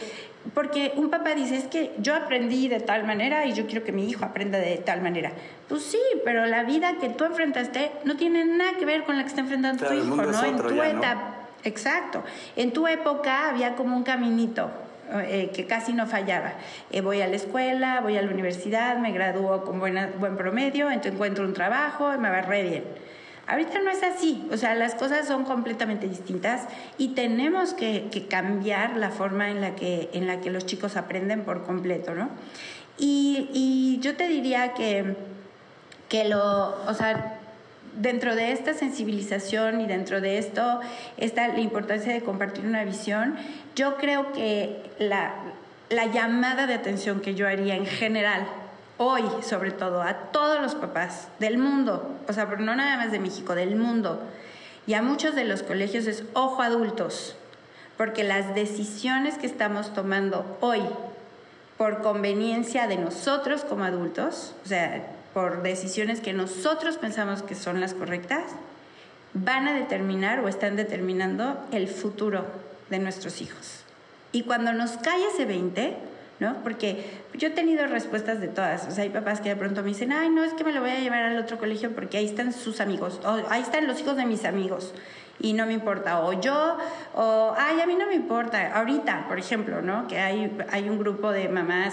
porque un papá dice, es que yo aprendí de tal manera y yo quiero que mi hijo aprenda de tal manera. Pues sí, pero la vida que tú enfrentaste no tiene nada que ver con la que está enfrentando tu hijo, ¿no? En tu etapa. Exacto. En tu época había como un caminito, eh, que casi no fallaba. Eh, voy a la escuela, voy a la universidad, me gradúo con buena, buen promedio, entonces encuentro un trabajo y me va re bien. Ahorita no es así, o sea, las cosas son completamente distintas y tenemos que, cambiar la forma en la, que, en la que los chicos aprenden por completo, ¿no? Y, y yo te diría que, que lo, o sea, dentro de esta sensibilización y dentro de esto, está la importancia de compartir una visión, yo creo que la, la llamada de atención que yo haría en general, hoy sobre todo, a todos los papás del mundo, o sea, pero no nada más de México, del mundo, y a muchos de los colegios es ojo adultos, porque las decisiones que estamos tomando hoy por conveniencia de nosotros como adultos, o sea, por decisiones que nosotros pensamos que son las correctas, van a determinar o están determinando el futuro de nuestros hijos. Y cuando nos cae ese 20, ¿no? Porque yo he tenido respuestas de todas. O hay papás que de pronto me dicen, ay, no, es que me lo voy a llevar al otro colegio porque ahí están sus amigos, o ahí están los hijos de mis amigos y no me importa. O yo, o, ay, a mí no me importa. Ahorita, por ejemplo, ¿no? Que hay, hay un grupo de mamás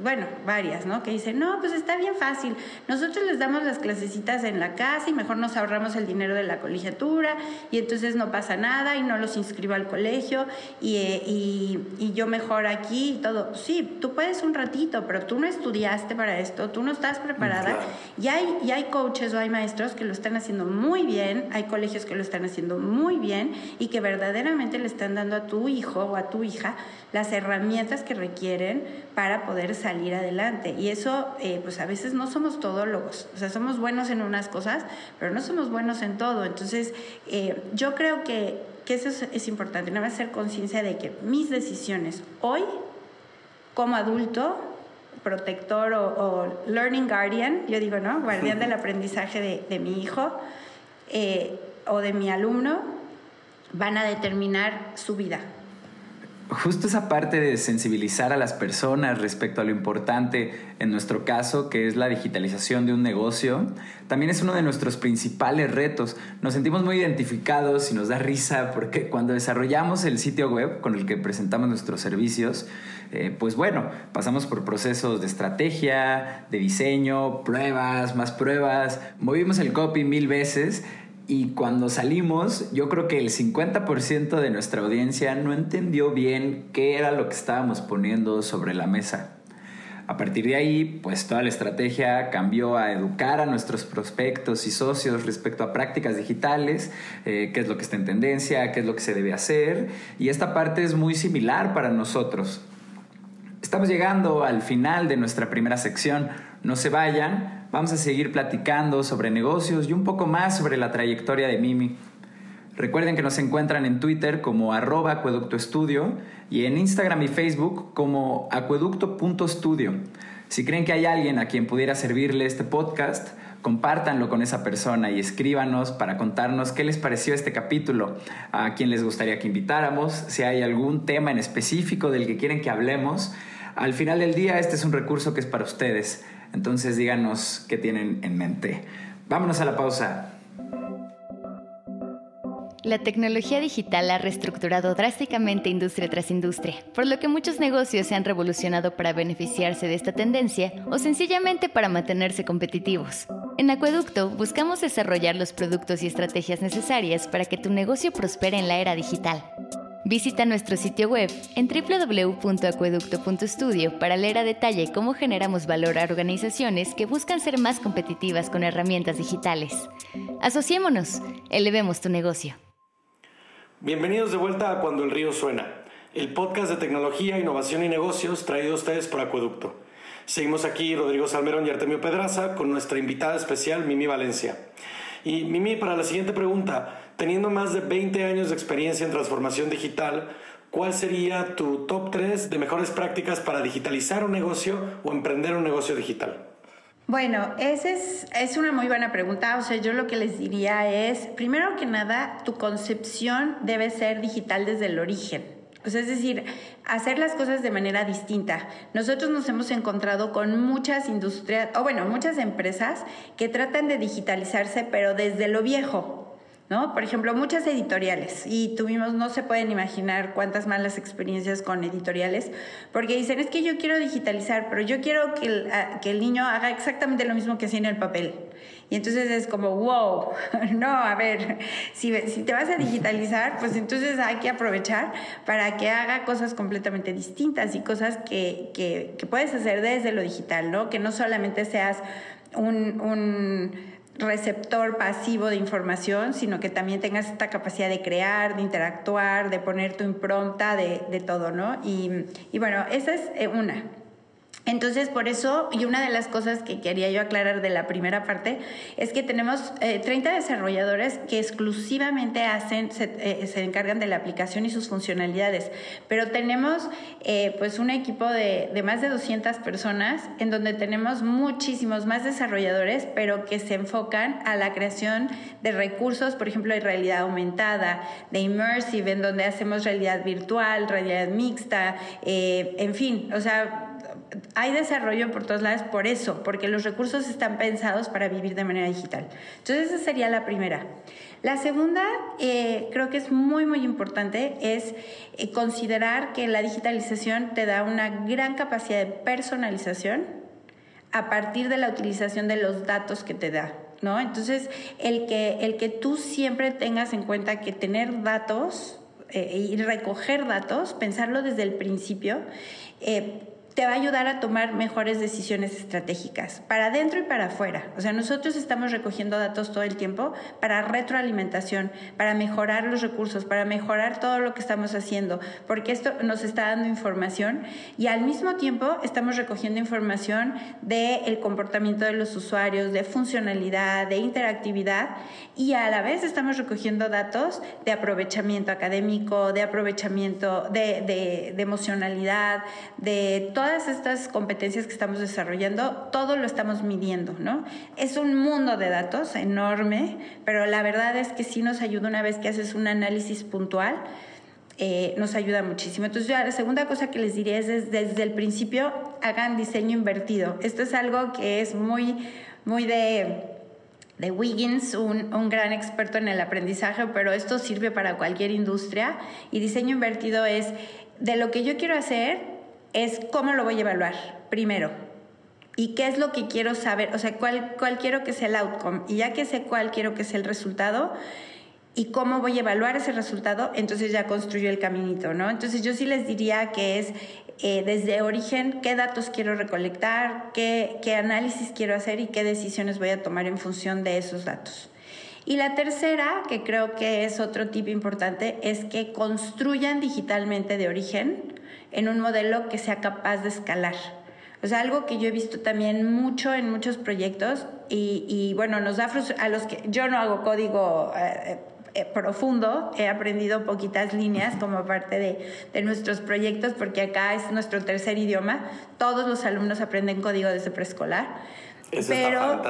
bueno, varias, ¿no? Que dicen, no, pues está bien fácil. Nosotros les damos las clasecitas en la casa y mejor nos ahorramos el dinero de la colegiatura y entonces no pasa nada y no los inscribo al colegio y, eh, y, y yo mejor aquí y todo. Sí, tú puedes un ratito, pero tú no estudiaste para esto, tú no estás preparada. Y, hay, y hay coaches o hay maestros que lo están haciendo muy bien, hay colegios que lo están haciendo muy bien y que verdaderamente le están dando a tu hijo o a tu hija las herramientas que requieren para poder salir adelante. Y eso, eh, pues a veces no somos todólogos, o sea, somos buenos en unas cosas, pero no somos buenos en todo. Entonces, eh, yo creo que, que eso es, importante, no va a ser conciencia de que mis decisiones hoy, como adulto, protector o, learning guardian, yo digo, ¿no? Guardián del aprendizaje de, mi hijo eh, o de mi alumno, van a determinar su vida justo esa parte de sensibilizar a las personas respecto a lo importante en nuestro caso, que es la digitalización de un negocio, también es uno de nuestros principales retos. Nos sentimos muy identificados y nos da risa porque cuando desarrollamos el sitio web con el que presentamos nuestros servicios, eh, pues bueno, pasamos por procesos de estrategia, de diseño, pruebas, más pruebas, movimos el copy mil veces y cuando salimos, yo creo que el 50% de nuestra audiencia no entendió bien qué era lo que estábamos poniendo sobre la mesa. A partir de ahí, pues toda la estrategia cambió a educar a nuestros prospectos y socios respecto a prácticas digitales, eh, qué es lo que está en tendencia, qué es lo que se debe hacer. Y esta parte es muy similar para nosotros. Estamos llegando al final de nuestra primera sección. No se vayan, Vamos a seguir platicando sobre negocios y un poco más sobre la trayectoria de Mimi. Recuerden que nos encuentran en Twitter como arroba acueductoestudio y en Instagram y Facebook como acueducto.studio. Si creen que hay alguien a quien pudiera servirle este podcast, compártanlo con esa persona y escríbanos para contarnos qué les pareció este capítulo, a quién les gustaría que invitáramos, si hay algún tema en específico del que quieren que hablemos. Al final del día, este es un recurso que es para ustedes. Entonces díganos qué tienen en mente. Vámonos a la pausa. La tecnología digital ha reestructurado drásticamente industria tras industria, por lo que muchos negocios se han revolucionado para beneficiarse de esta tendencia o sencillamente para mantenerse competitivos. En Acueducto buscamos desarrollar los productos y estrategias necesarias para que tu negocio prospere en la era digital. Visita nuestro sitio web en www.acueducto.studio para leer a detalle cómo generamos valor a organizaciones que buscan ser más competitivas con herramientas digitales. Asociémonos, elevemos tu negocio. Bienvenidos de vuelta a Cuando el río suena, el podcast de tecnología, innovación y negocios traído a ustedes por Acueducto. Seguimos aquí Rodrigo Salmerón y Artemio Pedraza con nuestra invitada especial Mimi Valencia. Y Mimi, para la siguiente pregunta, teniendo más de 20 años de experiencia en transformación digital, ¿cuál sería tu top 3 de mejores prácticas para digitalizar un negocio o emprender un negocio digital? Bueno, esa es, es, una muy buena pregunta. O sea, yo lo que les diría es, primero que nada, tu concepción debe ser digital desde el origen. O sea, es decir, hacer las cosas de manera distinta. Nosotros nos hemos encontrado con muchas industrias, o bueno, muchas empresas que tratan de digitalizarse, pero desde lo viejo. ¿No? Por ejemplo, muchas editoriales, y tuvimos, no se pueden imaginar cuántas malas experiencias con editoriales, porque dicen, es que yo quiero digitalizar, pero yo quiero que el, el niño haga exactamente lo mismo que hacía en el papel. Y entonces es como, wow, no, a ver, si, te vas a digitalizar, pues entonces hay que aprovechar para que haga cosas completamente distintas y cosas que, que, puedes hacer desde lo digital, ¿no? Que no solamente seas un receptor pasivo de información, sino que también tengas esta capacidad de crear, de interactuar, de poner tu impronta de, de todo, ¿no? Y, y bueno, esa es eh, una. Entonces, por eso, y una de las cosas que quería yo aclarar de la primera parte, es que tenemos 30 eh, desarrolladores que exclusivamente hacen, eh, se, encargan de la aplicación y sus funcionalidades, pero tenemos eh, pues un equipo de, de, más de 200 personas en donde tenemos muchísimos más desarrolladores, pero que se enfocan a la creación de recursos, por ejemplo, de realidad aumentada, de immersive, en donde hacemos realidad virtual, realidad mixta, en fin, o sea, hay desarrollo por todos lados por eso, porque los recursos están pensados para vivir de manera digital. Entonces esa sería la primera. La segunda, eh, creo que es muy, muy importante, es eh, considerar que la digitalización te da una gran capacidad de personalización a partir de la utilización de los datos que te da. ¿no? Entonces, el que, el que tú siempre tengas en cuenta que tener datos eh, y recoger datos, pensarlo desde el principio, te va a ayudar a tomar mejores decisiones estratégicas, para adentro y para afuera. O sea, nosotros estamos recogiendo datos todo el tiempo para retroalimentación, para mejorar los recursos, para mejorar todo lo que estamos haciendo, porque esto nos está dando información y al mismo tiempo estamos recogiendo información del comportamiento de los usuarios, de funcionalidad, de interactividad y a la vez estamos recogiendo datos de aprovechamiento académico, de aprovechamiento de, de, de emocionalidad, de todo todas estas competencias que estamos desarrollando, todo lo estamos midiendo, ¿no? Es un mundo de datos enorme, pero la verdad es que sí nos ayuda una vez que haces un análisis puntual, eh, nos ayuda muchísimo. Entonces, la segunda cosa que les diría es desde, el principio hagan diseño invertido. Esto es algo que es muy, muy de de Wiggins, un, gran experto en el aprendizaje, pero esto sirve para cualquier industria. Y diseño invertido es de lo que yo quiero hacer, es cómo lo voy a evaluar primero y qué es lo que quiero saber, o sea, cuál, cuál quiero que sea el outcome. Y ya que sé cuál quiero que sea el resultado y cómo voy a evaluar ese resultado, entonces ya construyo el caminito, ¿no? Entonces yo sí les diría que es eh, desde origen qué datos quiero recolectar, qué, qué análisis quiero hacer y qué decisiones voy a tomar en función de esos datos. Y la tercera, que creo que es otro tip importante, es que construyan digitalmente de origen en un modelo que sea capaz de escalar. O sea, algo que yo he visto también mucho en muchos proyectos y, bueno, nos da a los que yo no hago código eh, eh, profundo, he aprendido poquitas líneas como parte de, de, nuestros proyectos porque acá es nuestro tercer idioma, todos los alumnos aprenden código desde preescolar. Pero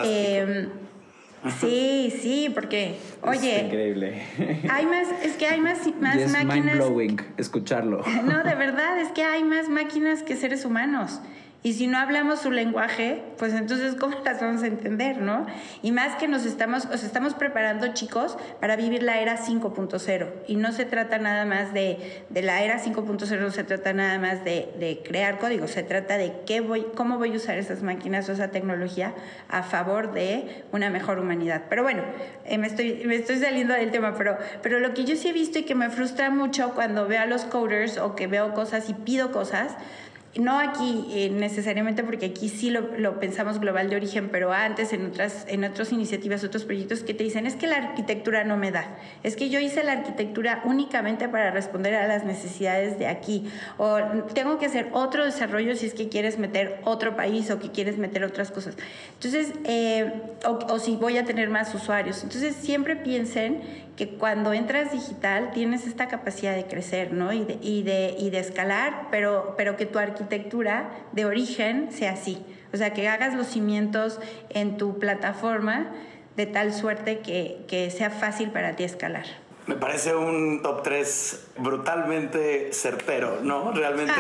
Sí, sí, porque, oye. Es increíble. Hay más, es que hay más, más es máquinas. Mind blowing escucharlo. No, de verdad, es que hay más máquinas que seres humanos. Y si no hablamos su lenguaje, pues entonces ¿cómo las vamos a entender, no? Y más que nos estamos, os estamos preparando, chicos, para vivir la era 5.0. Y no se trata nada más de, de la era 5.0, no se trata nada más de, de, crear código, se trata de qué voy, cómo voy a usar esas máquinas o esa tecnología a favor de una mejor humanidad. Pero bueno, eh, me, estoy, me estoy saliendo del tema, pero, pero lo que yo sí he visto y que me frustra mucho cuando veo a los coders o que veo cosas y pido cosas, no aquí eh, necesariamente porque aquí sí lo, pensamos global de origen, pero antes en otras, en otras iniciativas, otros proyectos que te dicen, es que la arquitectura no me da, es que yo hice la arquitectura únicamente para responder a las necesidades de aquí, o tengo que hacer otro desarrollo si es que quieres meter otro país o que quieres meter otras cosas. Entonces, eh, o, o si voy a tener más usuarios. Entonces, siempre piensen que cuando entras digital tienes esta capacidad de crecer, ¿no? Y de, y de, y de escalar, pero, pero que tu arquitectura de origen sea así. O sea, que hagas los cimientos en tu plataforma de tal suerte que, que sea fácil para ti escalar. Me parece un top 3 brutalmente certero, ¿no? Realmente,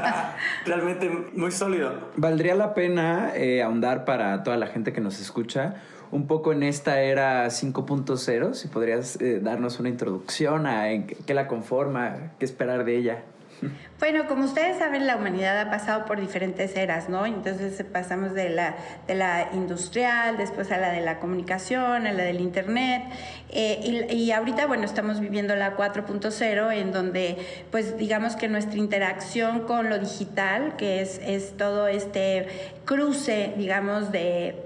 realmente muy sólido. Valdría la pena eh, ahondar para toda la gente que nos escucha un poco en esta era 5.0, si podrías eh, darnos una introducción a qué la conforma, qué esperar de ella. Bueno, como ustedes saben, la humanidad ha pasado por diferentes eras, ¿no? Entonces pasamos de la, de la industrial, después a la de la comunicación, a la del Internet, eh, y, y, ahorita, bueno, estamos viviendo la 4.0, en donde, pues, digamos que nuestra interacción con lo digital, que es, es todo este cruce, digamos, de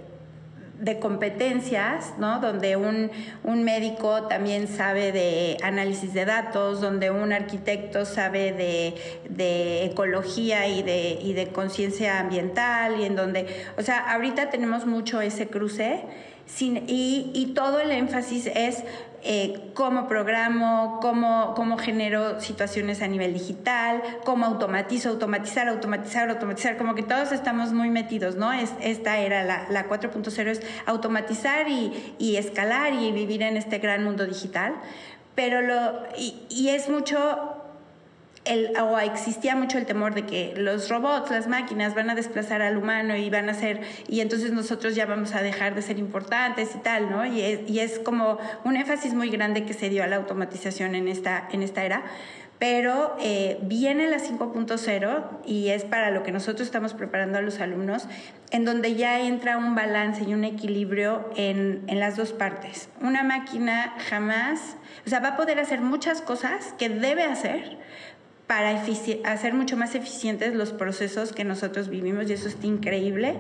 de competencias, ¿no? donde un, un, médico también sabe de análisis de datos, donde un arquitecto sabe de, de ecología y de, y de conciencia ambiental, y en donde, o sea, ahorita tenemos mucho ese cruce y, y todo el énfasis es eh, cómo programo, cómo, cómo genero situaciones a nivel digital, cómo automatizo, automatizar, automatizar, automatizar, como que todos estamos muy metidos, ¿no? Es, esta era la, la 4.0, es automatizar y, y, escalar y vivir en este gran mundo digital, pero lo, y es mucho o existía mucho el temor de que los robots, las máquinas van a desplazar al humano y van a ser, y entonces nosotros ya vamos a dejar de ser importantes y tal, ¿no? Y es, y es como un énfasis muy grande que se dio a la automatización en esta, en esta era. Pero eh, viene la 5.0 y es para lo que nosotros estamos preparando a los alumnos, en donde ya entra un balance y un equilibrio en, en las dos partes. Una máquina jamás, o sea, va a poder hacer muchas cosas que debe hacer, para hacer mucho más eficientes los procesos que nosotros vivimos y eso es increíble.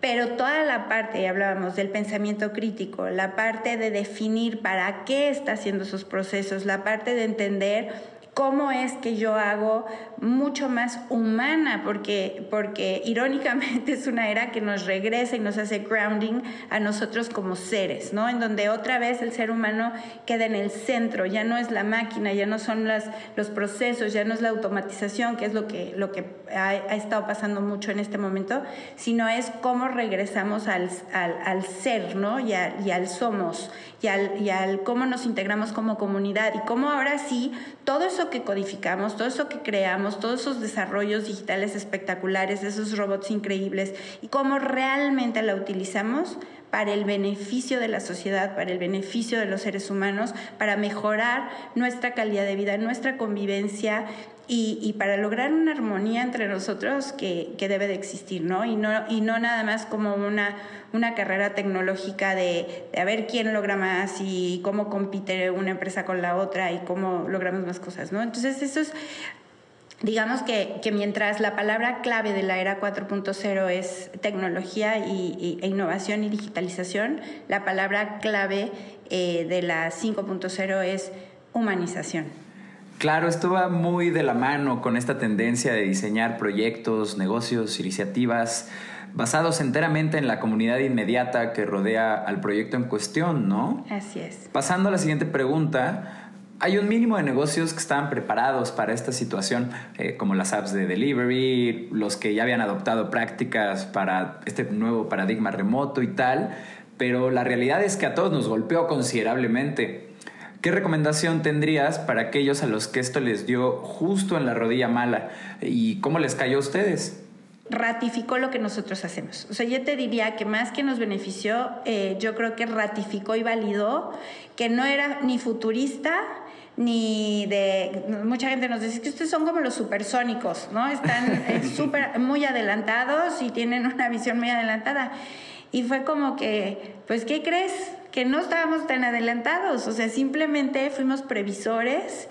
Pero toda la parte, y hablábamos del pensamiento crítico, la parte de definir para qué está haciendo esos procesos, la parte de entender cómo es que yo hago mucho más humana, porque, porque irónicamente es una era que nos regresa y nos hace grounding a nosotros como seres, ¿no? En donde otra vez el ser humano queda en el centro, ya no es la máquina, ya no son las, los procesos, ya no es la automatización, que es lo que, lo que ha, estado pasando mucho en este momento, sino es cómo regresamos al, al, al ser, ¿no? Y, y al somos, y al, cómo nos integramos como comunidad, y cómo ahora sí todo eso que codificamos, todo eso que creamos, todos esos desarrollos digitales espectaculares, esos robots increíbles, y cómo realmente la utilizamos para el beneficio de la sociedad, para el beneficio de los seres humanos, para mejorar nuestra calidad de vida, nuestra convivencia y, para lograr una armonía entre nosotros que, debe de existir, ¿no? Y, ¿no? y no nada más como una, una carrera tecnológica de, de, a ver quién logra más y cómo compite una empresa con la otra y cómo logramos más cosas, ¿no? Entonces eso es digamos que, que, mientras la palabra clave de la era 4.0 es tecnología y, e innovación y digitalización, la palabra clave eh, de la 5.0 es humanización. Claro, esto va muy de la mano con esta tendencia de diseñar proyectos, negocios, iniciativas basados enteramente en la comunidad inmediata que rodea al proyecto en cuestión, ¿no? Así es. Pasando a la siguiente pregunta, hay un mínimo de negocios que estaban preparados para esta situación, eh, como las apps de delivery, los que ya habían adoptado prácticas para este nuevo paradigma remoto y tal, pero la realidad es que a todos nos golpeó considerablemente. ¿Qué recomendación tendrías para aquellos a los que esto les dio justo en la rodilla mala? ¿Y cómo les cayó a ustedes? ratificó lo que nosotros hacemos. O sea, yo te diría que más que nos benefició, eh, yo creo que ratificó y validó que no era ni futurista, ni de... Mucha gente nos dice que ustedes son como los supersónicos, ¿no? Están eh, súper, muy adelantados y tienen una visión muy adelantada. Y fue como que, pues, ¿qué crees? Que no estábamos tan adelantados, o sea, simplemente fuimos previsores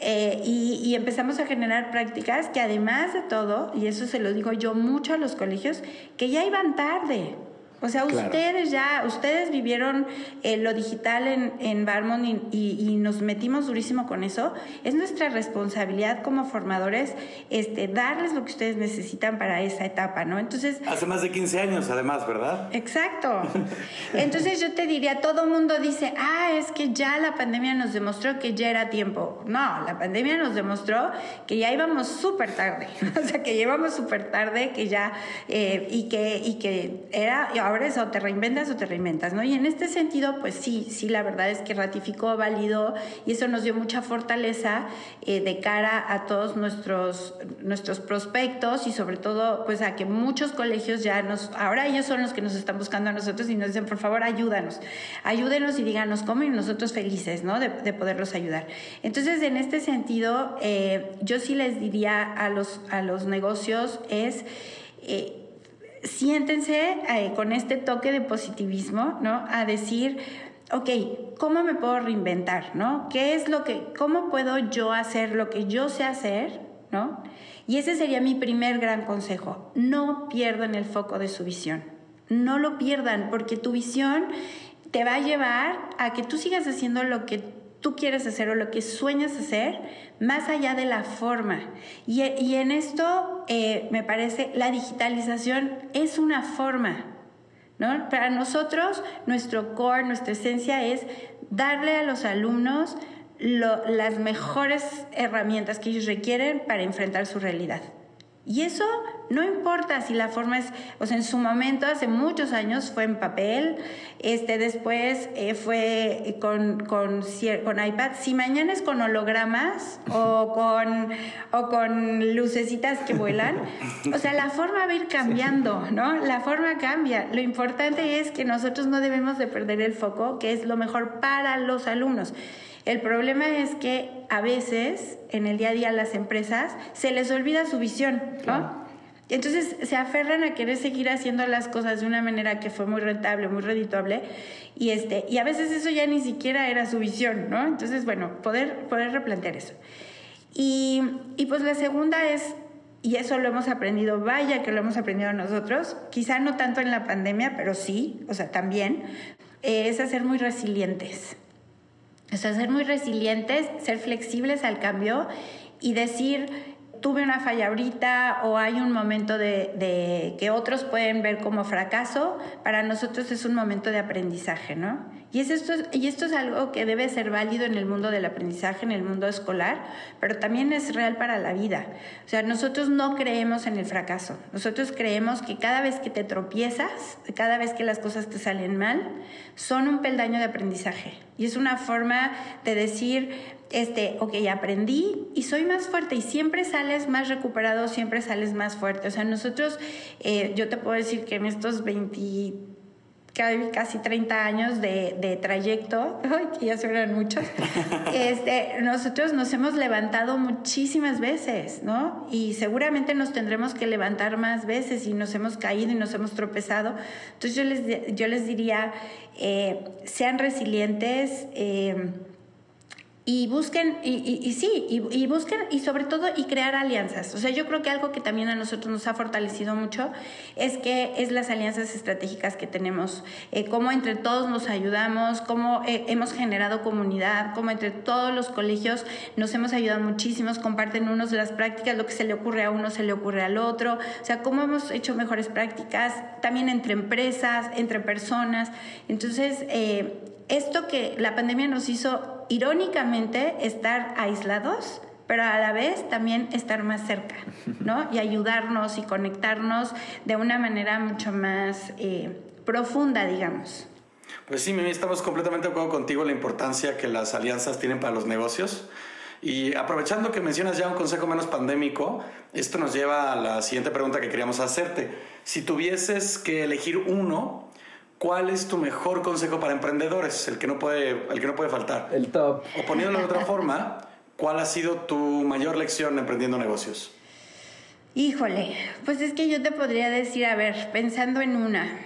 eh, y, empezamos a generar prácticas que además de todo, y eso se lo digo yo mucho a los colegios, que ya iban tarde. O sea, ustedes ya, ustedes vivieron eh, lo digital en, en Barmont y, nos metimos durísimo con eso. Es nuestra responsabilidad como formadores este, darles lo que ustedes necesitan para esa etapa, ¿no? Entonces... Hace más de 15 años, además, ¿verdad? Exacto. Entonces yo te diría, todo mundo dice, ah, es que ya la pandemia nos demostró que ya era tiempo. No, la pandemia nos demostró que ya íbamos súper tarde. o sea, que llevamos súper tarde, que ya, eh, y, que, y que era ahora o te reinventas o te reinventas, ¿no? Y en este sentido, pues sí, sí, la verdad es que ratificó, validó y eso nos dio mucha fortaleza eh, de cara a todos nuestros, nuestros prospectos y sobre todo, pues a que muchos colegios ya nos, ahora ellos son los que nos están buscando a nosotros y nos dicen, por favor, ayúdanos, ayúdenos y díganos cómo y nosotros felices, ¿no? De, poderlos ayudar. Entonces, en este sentido, eh, yo sí les diría a los, a los negocios es... Eh, siéntense eh, con este toque de positivismo, ¿no? A decir, ok, ¿cómo me puedo reinventar, ¿no? ¿Qué es lo que, cómo puedo yo hacer lo que yo sé hacer, ¿no? Y ese sería mi primer gran consejo. No pierdan el foco de su visión. No lo pierdan porque tu visión te va a llevar a que tú sigas haciendo lo que tú quieres hacer o lo que sueñas hacer, más allá de la forma. Y, en esto eh, me parece la digitalización es una forma. ¿no? Para nosotros, nuestro core, nuestra esencia es darle a los alumnos las mejores herramientas que ellos requieren para enfrentar su realidad. Y eso no importa si la forma es, o sea, en su momento, hace muchos años, fue en papel, este, después eh, fue con, con, con, iPad. Si mañana es con hologramas o con, o con lucecitas que vuelan, o sea, la forma va a ir cambiando, ¿no? La forma cambia. Lo importante es que nosotros no debemos de perder el foco, que es lo mejor para los alumnos. El problema es que a veces en el día a día las empresas se les olvida su visión, ¿no? Entonces se aferran a querer seguir haciendo las cosas de una manera que fue muy rentable, muy redituable, y, este, y a veces eso ya ni siquiera era su visión, ¿no? Entonces, bueno, poder, poder replantear eso. Y, y pues la segunda es, y eso lo hemos aprendido, vaya que lo hemos aprendido nosotros, quizá no tanto en la pandemia, pero sí, o sea, también, es hacer muy resilientes. O sea, ser muy resilientes, ser flexibles al cambio y decir, tuve una falla ahorita o hay un momento de, de, que otros pueden ver como fracaso, para nosotros es un momento de aprendizaje, ¿no? Y, es esto, y esto es algo que debe ser válido en el mundo del aprendizaje, en el mundo escolar, pero también es real para la vida. O sea, nosotros no creemos en el fracaso. Nosotros creemos que cada vez que te tropiezas, cada vez que las cosas te salen mal, son un peldaño de aprendizaje. Y es una forma de decir, este, ok, aprendí y soy más fuerte y siempre sales más recuperado, siempre sales más fuerte. O sea, nosotros, eh, yo te puedo decir que en estos 20 casi 30 años de, de trayecto, que ya suenan muchos, este, nosotros nos hemos levantado muchísimas veces, ¿no? Y seguramente nos tendremos que levantar más veces y nos hemos caído y nos hemos tropezado. Entonces yo les, yo les diría, eh, sean resilientes. Eh, y busquen, y, y, sí, y, busquen, y sobre todo, y crear alianzas. O sea, yo creo que algo que también a nosotros nos ha fortalecido mucho es que es las alianzas estratégicas que tenemos, eh, cómo entre todos nos ayudamos, cómo eh, hemos generado comunidad, cómo entre todos los colegios nos hemos ayudado muchísimos, comparten unos las prácticas, lo que se le ocurre a uno se le ocurre al otro, o sea, cómo hemos hecho mejores prácticas, también entre empresas, entre personas. Entonces, eh, esto que la pandemia nos hizo irónicamente estar aislados, pero a la vez también estar más cerca, ¿no? Y ayudarnos y conectarnos de una manera mucho más eh, profunda, digamos. Pues sí, Mimi, estamos completamente de acuerdo contigo en la importancia que las alianzas tienen para los negocios. Y aprovechando que mencionas ya un consejo menos pandémico, esto nos lleva a la siguiente pregunta que queríamos hacerte. Si tuvieses que elegir uno, ¿cuál es tu mejor consejo para emprendedores? El que no puede, el que no puede faltar. El top. O poniéndolo de otra forma, ¿cuál ha sido tu mayor lección emprendiendo negocios? Híjole, pues es que yo te podría decir, a ver, pensando en una,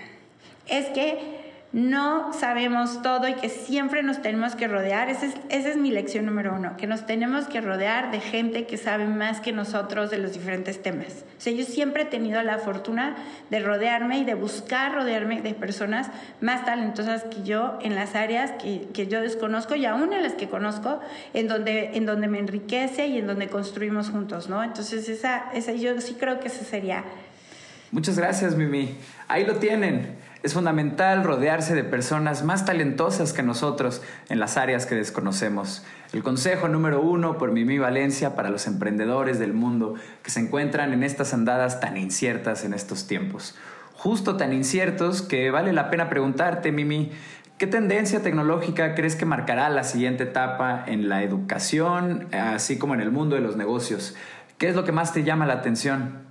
es que no sabemos todo y que siempre nos tenemos que rodear. Esa es, esa es mi lección número uno, que nos tenemos que rodear de gente que sabe más que nosotros de los diferentes temas. O sea, yo siempre he tenido la fortuna de rodearme y de buscar rodearme de personas más talentosas que yo en las áreas que, que yo desconozco y aún en las que conozco, en donde, en donde me enriquece y en donde construimos juntos, ¿no? Entonces, esa, esa, yo sí creo que esa sería. Muchas gracias, Mimi. Ahí lo tienen. Es fundamental rodearse de personas más talentosas que nosotros en las áreas que desconocemos. El consejo número uno por Mimi Valencia para los emprendedores del mundo que se encuentran en estas andadas tan inciertas en estos tiempos. Justo tan inciertos que vale la pena preguntarte, Mimi, ¿qué tendencia tecnológica crees que marcará la siguiente etapa en la educación, así como en el mundo de los negocios? ¿Qué es lo que más te llama la atención?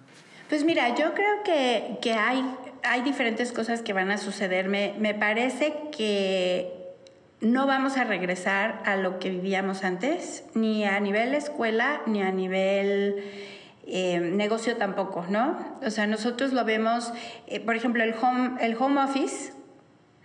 Pues mira, yo creo que, que hay hay diferentes cosas que van a suceder. Me, me parece que no vamos a regresar a lo que vivíamos antes, ni a nivel escuela, ni a nivel eh, negocio tampoco, ¿no? O sea, nosotros lo vemos, eh, por ejemplo, el home, el home office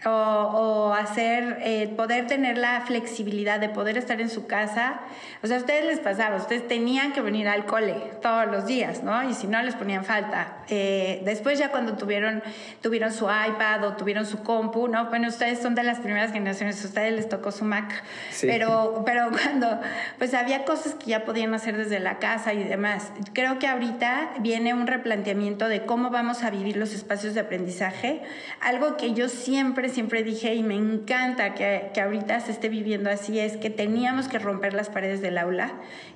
o, o hacer, eh, poder tener la flexibilidad de poder estar en su casa. O sea, a ustedes les pasaba, ustedes tenían que venir al cole todos los días, ¿no? Y si no, les ponían falta. Eh, después ya cuando tuvieron, tuvieron su iPad o tuvieron su compu, ¿no? Bueno, ustedes son de las primeras generaciones, a ustedes les tocó su Mac. Sí. Pero, pero cuando, pues había cosas que ya podían hacer desde la casa y demás. Creo que ahorita viene un replanteamiento de cómo vamos a vivir los espacios de aprendizaje, algo que yo siempre siempre dije y me encanta que, que ahorita se esté viviendo así, es que teníamos que romper las paredes del aula,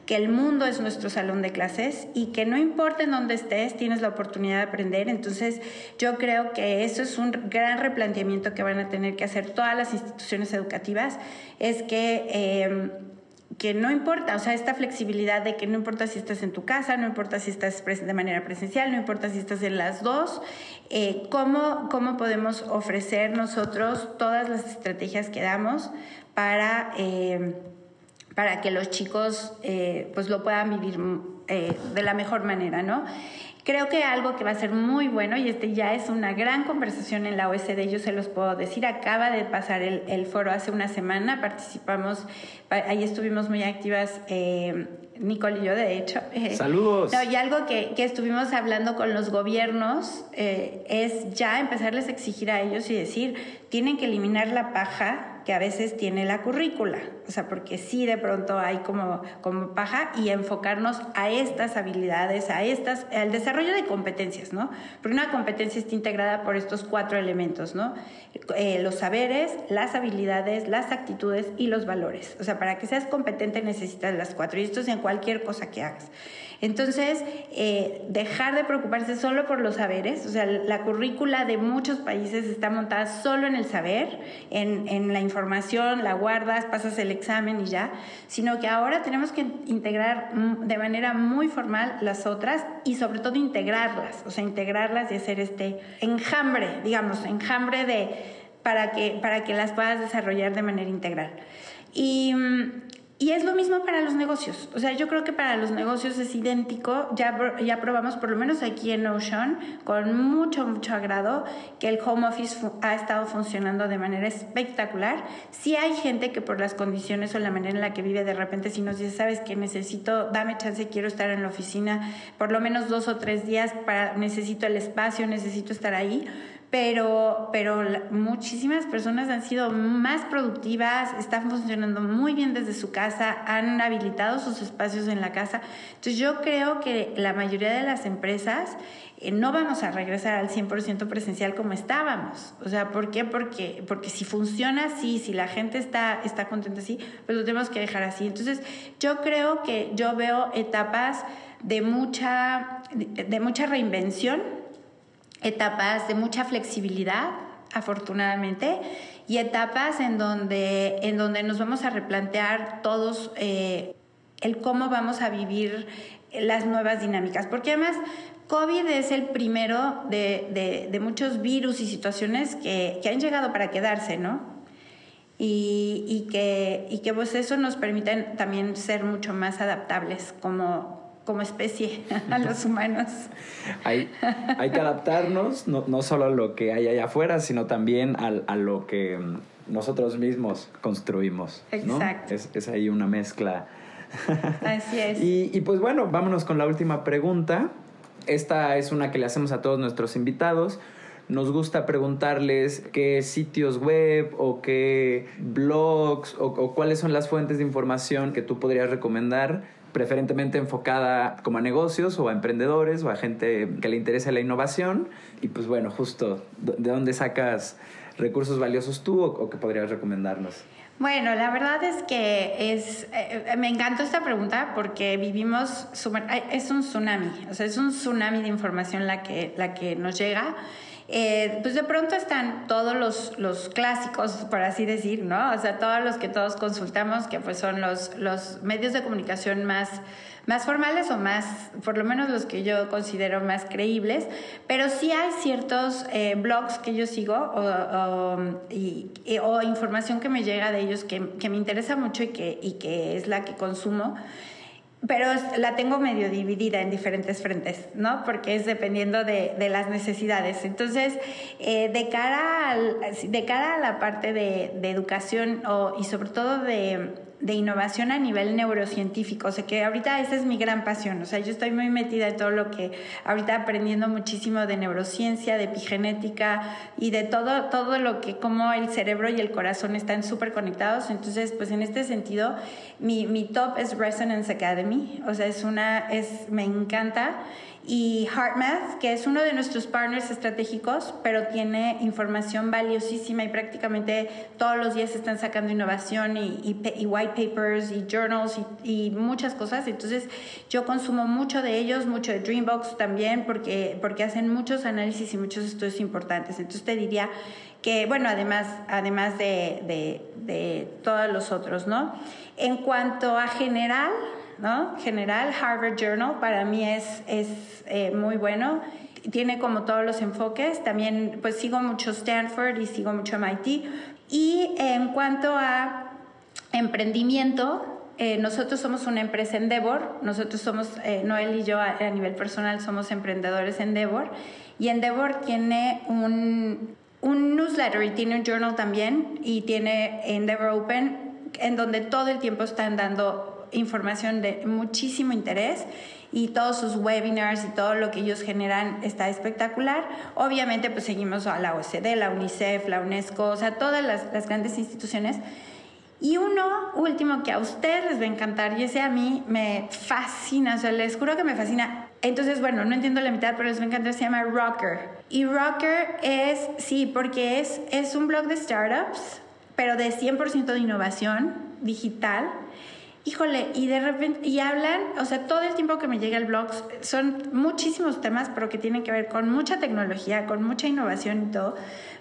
que el mundo es nuestro salón de clases y que no importa en dónde estés, tienes la oportunidad de aprender. Entonces yo creo que eso es un gran replanteamiento que van a tener que hacer todas las instituciones educativas, es que... Eh, que no importa, o sea, esta flexibilidad de que no importa si estás en tu casa, no importa si estás de manera presencial, no importa si estás en las dos, eh, ¿cómo, ¿cómo podemos ofrecer nosotros todas las estrategias que damos para, eh, para que los chicos eh, pues lo puedan vivir de la mejor manera, ¿no? Creo que algo que va a ser muy bueno, y este ya es una gran conversación en la OSD, yo se los puedo decir, acaba de pasar el, el foro hace una semana, participamos, ahí estuvimos muy activas, eh, Nicole y yo, de hecho. Eh, Saludos. No, y algo que, que, estuvimos hablando con los gobiernos eh, es ya empezarles a exigir a ellos y decir, tienen que eliminar la paja que a veces tiene la currícula, o sea, porque sí de pronto hay como, como paja y enfocarnos a estas habilidades, a estas, al desarrollo de competencias, ¿no? Porque una competencia está integrada por estos cuatro elementos, ¿no? Eh, los saberes, las habilidades, las actitudes y los valores. O sea, para que seas competente necesitas las cuatro y esto es en cualquier cosa que hagas. Entonces, eh, dejar de preocuparse solo por los saberes, o sea, la currícula de muchos países está montada solo en el saber, en, en la información, la guardas, pasas el examen y ya, sino que ahora tenemos que integrar de manera muy formal las otras y sobre todo integrarlas, o sea, integrarlas y hacer este enjambre, digamos, enjambre de, para, que, para que las puedas desarrollar de manera integral. Y y es lo mismo para los negocios. O sea, yo creo que para los negocios es idéntico. Ya, ya probamos, por lo menos aquí en Ocean, con mucho, mucho agrado, que el home office ha estado funcionando de manera espectacular. Sí hay gente que por las condiciones o la manera en la que vive, de repente si nos dice, sabes que necesito, dame chance, quiero estar en la oficina por lo menos dos o tres días, necesito el espacio, necesito estar ahí pero, pero muchísimas personas han sido más productivas, están funcionando muy bien desde su casa, han habilitado sus espacios en la casa. Entonces yo creo que la mayoría de las empresas eh, no vamos a regresar al 100% presencial como estábamos. O sea, ¿por qué? Porque, porque si funciona así, si la gente está, está contenta así, pues lo tenemos que dejar así. Entonces yo creo que yo veo etapas de mucha, de mucha reinvención etapas de mucha flexibilidad, afortunadamente, y etapas en donde, en donde nos vamos a replantear todos eh, el cómo vamos a vivir las nuevas dinámicas. Porque además COVID es el primero de, de, muchos virus y situaciones que, que, han llegado para quedarse, ¿no? Y, y, que, y que pues eso nos permite también ser mucho más adaptables como, como especie a los humanos. hay, hay que adaptarnos no, no, solo a lo que hay allá afuera, sino también a, a lo que nosotros mismos construimos. Exacto. Es, es ahí una mezcla. Así es. y, y pues bueno, vámonos con la última pregunta. Esta es una que le hacemos a todos nuestros invitados. Nos gusta preguntarles qué sitios web o qué blogs o, cuáles son las fuentes de información que tú podrías recomendar preferentemente enfocada como a negocios o a emprendedores o a gente que le interese la innovación. Y pues bueno, justo, ¿de dónde sacas recursos valiosos tú o, o qué podrías recomendarnos? Bueno, la verdad es que es, eh, me encantó esta pregunta porque vivimos, es un tsunami, o sea, es un tsunami de información la que, la que nos llega. Eh, pues de pronto están todos los, los, clásicos, por así decir, ¿no? O sea, todos los que todos consultamos, que pues son los, los medios de comunicación más más formales o más, por lo menos los que yo considero más creíbles, pero sí hay ciertos eh, blogs que yo sigo o, o, información que me llega de ellos que, que me interesa mucho y que, y que es la que consumo pero la tengo medio dividida en diferentes frentes, ¿no? Porque es dependiendo de, de las necesidades. Entonces, eh, de, cara al, de cara a la parte de, de educación o, y sobre todo de, de innovación a nivel neurocientífico. O sea que ahorita esa es mi gran pasión. O sea, yo estoy muy metida en todo lo que ahorita aprendiendo muchísimo de neurociencia, de epigenética y de todo, todo lo que, como el cerebro y el corazón están súper conectados. Entonces, pues en este sentido, mi, mi top es Resonance Academy. O sea, es una, es, me encanta y HeartMath, que es uno de nuestros partners estratégicos, pero tiene información valiosísima y prácticamente todos los días están sacando innovación y, y, white papers y journals y, y, muchas cosas. Entonces yo consumo mucho de ellos, mucho de Dreambox también, porque, porque hacen muchos análisis y muchos estudios importantes. Entonces te diría que, bueno, además, además de, de, de todos los otros, ¿no? En cuanto a general, ¿no? General, Harvard Journal para mí es, es eh, muy bueno. Tiene como todos los enfoques. También pues sigo mucho Stanford y sigo mucho MIT. Y en cuanto a emprendimiento, eh, nosotros somos una empresa Endeavor. Nosotros somos, eh, Noel y yo a, a, nivel personal somos emprendedores Endeavor. Y Endeavor tiene un, un newsletter y tiene un journal también. Y tiene Endeavor Open en donde todo el tiempo están dando información de muchísimo interés y todos sus webinars y todo lo que ellos generan está espectacular. Obviamente pues seguimos a la OCDE, la UNICEF, la UNESCO, o sea, todas las, las grandes instituciones. Y uno último que a ustedes les va a encantar y ese a mí me fascina, o sea, les juro que me fascina. Entonces, bueno, no entiendo la mitad, pero les va a encantar, se llama Rocker. Y Rocker es, sí, porque es, es un blog de startups, pero de 100% de innovación digital híjole, y de repente, y hablan, o sea, todo el tiempo que me llega el blog son muchísimos temas, pero que tienen que ver con mucha tecnología, con mucha innovación y todo.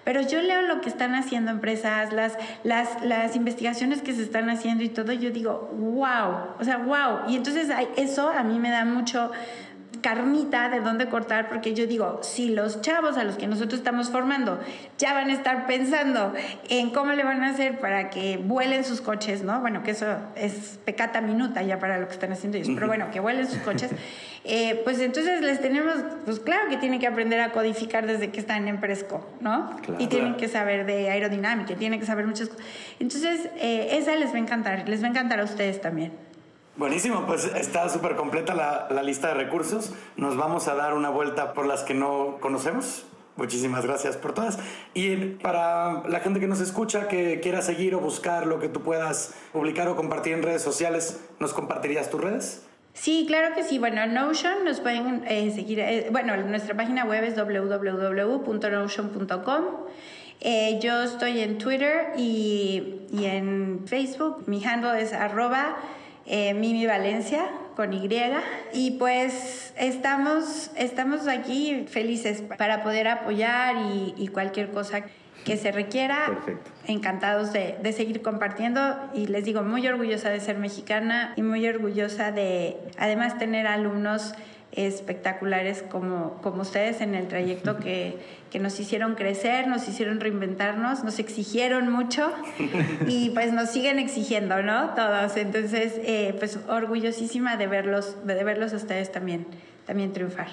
Pero yo leo lo que están haciendo empresas, las, las, las investigaciones que se están haciendo y todo, y yo digo, wow, o sea, wow. Y entonces eso a mí me da mucho, carnita de dónde cortar, porque yo digo, si los chavos a los que nosotros estamos formando ya van a estar pensando en cómo le van a hacer para que vuelen sus coches, ¿no? Bueno, que eso es pecata minuta ya para lo que están haciendo ellos, pero bueno, que vuelen sus coches, eh, pues entonces les tenemos, pues claro que tienen que aprender a codificar desde que están en Presco, ¿no? y tienen que saber de aerodinámica, tienen que saber muchas cosas. Entonces, eh, esa les va a encantar, les va a encantar a ustedes también. Buenísimo, pues está súper completa la, la, lista de recursos. Nos vamos a dar una vuelta por las que no conocemos. Muchísimas gracias por todas. Y para la gente que nos escucha, que quiera seguir o buscar lo que tú puedas publicar o compartir en redes sociales, ¿nos compartirías tus redes? Sí, claro que sí. Bueno, Notion nos pueden eh, seguir. Eh, bueno, nuestra página web es www.notion.com. Eh, yo estoy en Twitter y, y en Facebook. Mi handle es arroba eh, Mimi Valencia con Y. Y pues estamos, estamos aquí felices para poder apoyar y, cualquier cosa. que se requiera. Perfecto. Encantados de, de, seguir compartiendo y les digo, muy orgullosa de ser mexicana y muy orgullosa de además tener alumnos espectaculares como, como ustedes en el trayecto que, que, nos hicieron crecer, nos hicieron reinventarnos, nos exigieron mucho y pues nos siguen exigiendo, ¿no? Todos. Entonces, eh, pues orgullosísima de verlos, de verlos a ustedes también, también triunfar.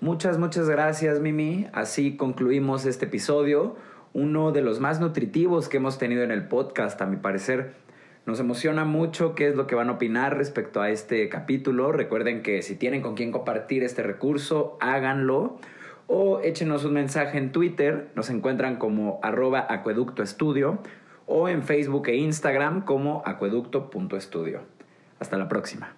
Muchas, muchas gracias, Mimi. Así concluimos este episodio, uno de los más nutritivos que hemos tenido en el podcast, a mi parecer. Nos emociona mucho qué es lo que van a opinar respecto a este capítulo. Recuerden que si tienen con quién compartir este recurso, háganlo. O échenos un mensaje en Twitter. Nos encuentran como arroba acueductoestudio. O en Facebook e Instagram como acueducto.estudio. Hasta la próxima.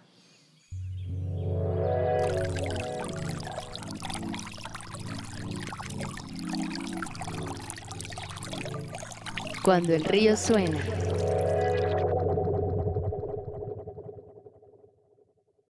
Cuando el río suena.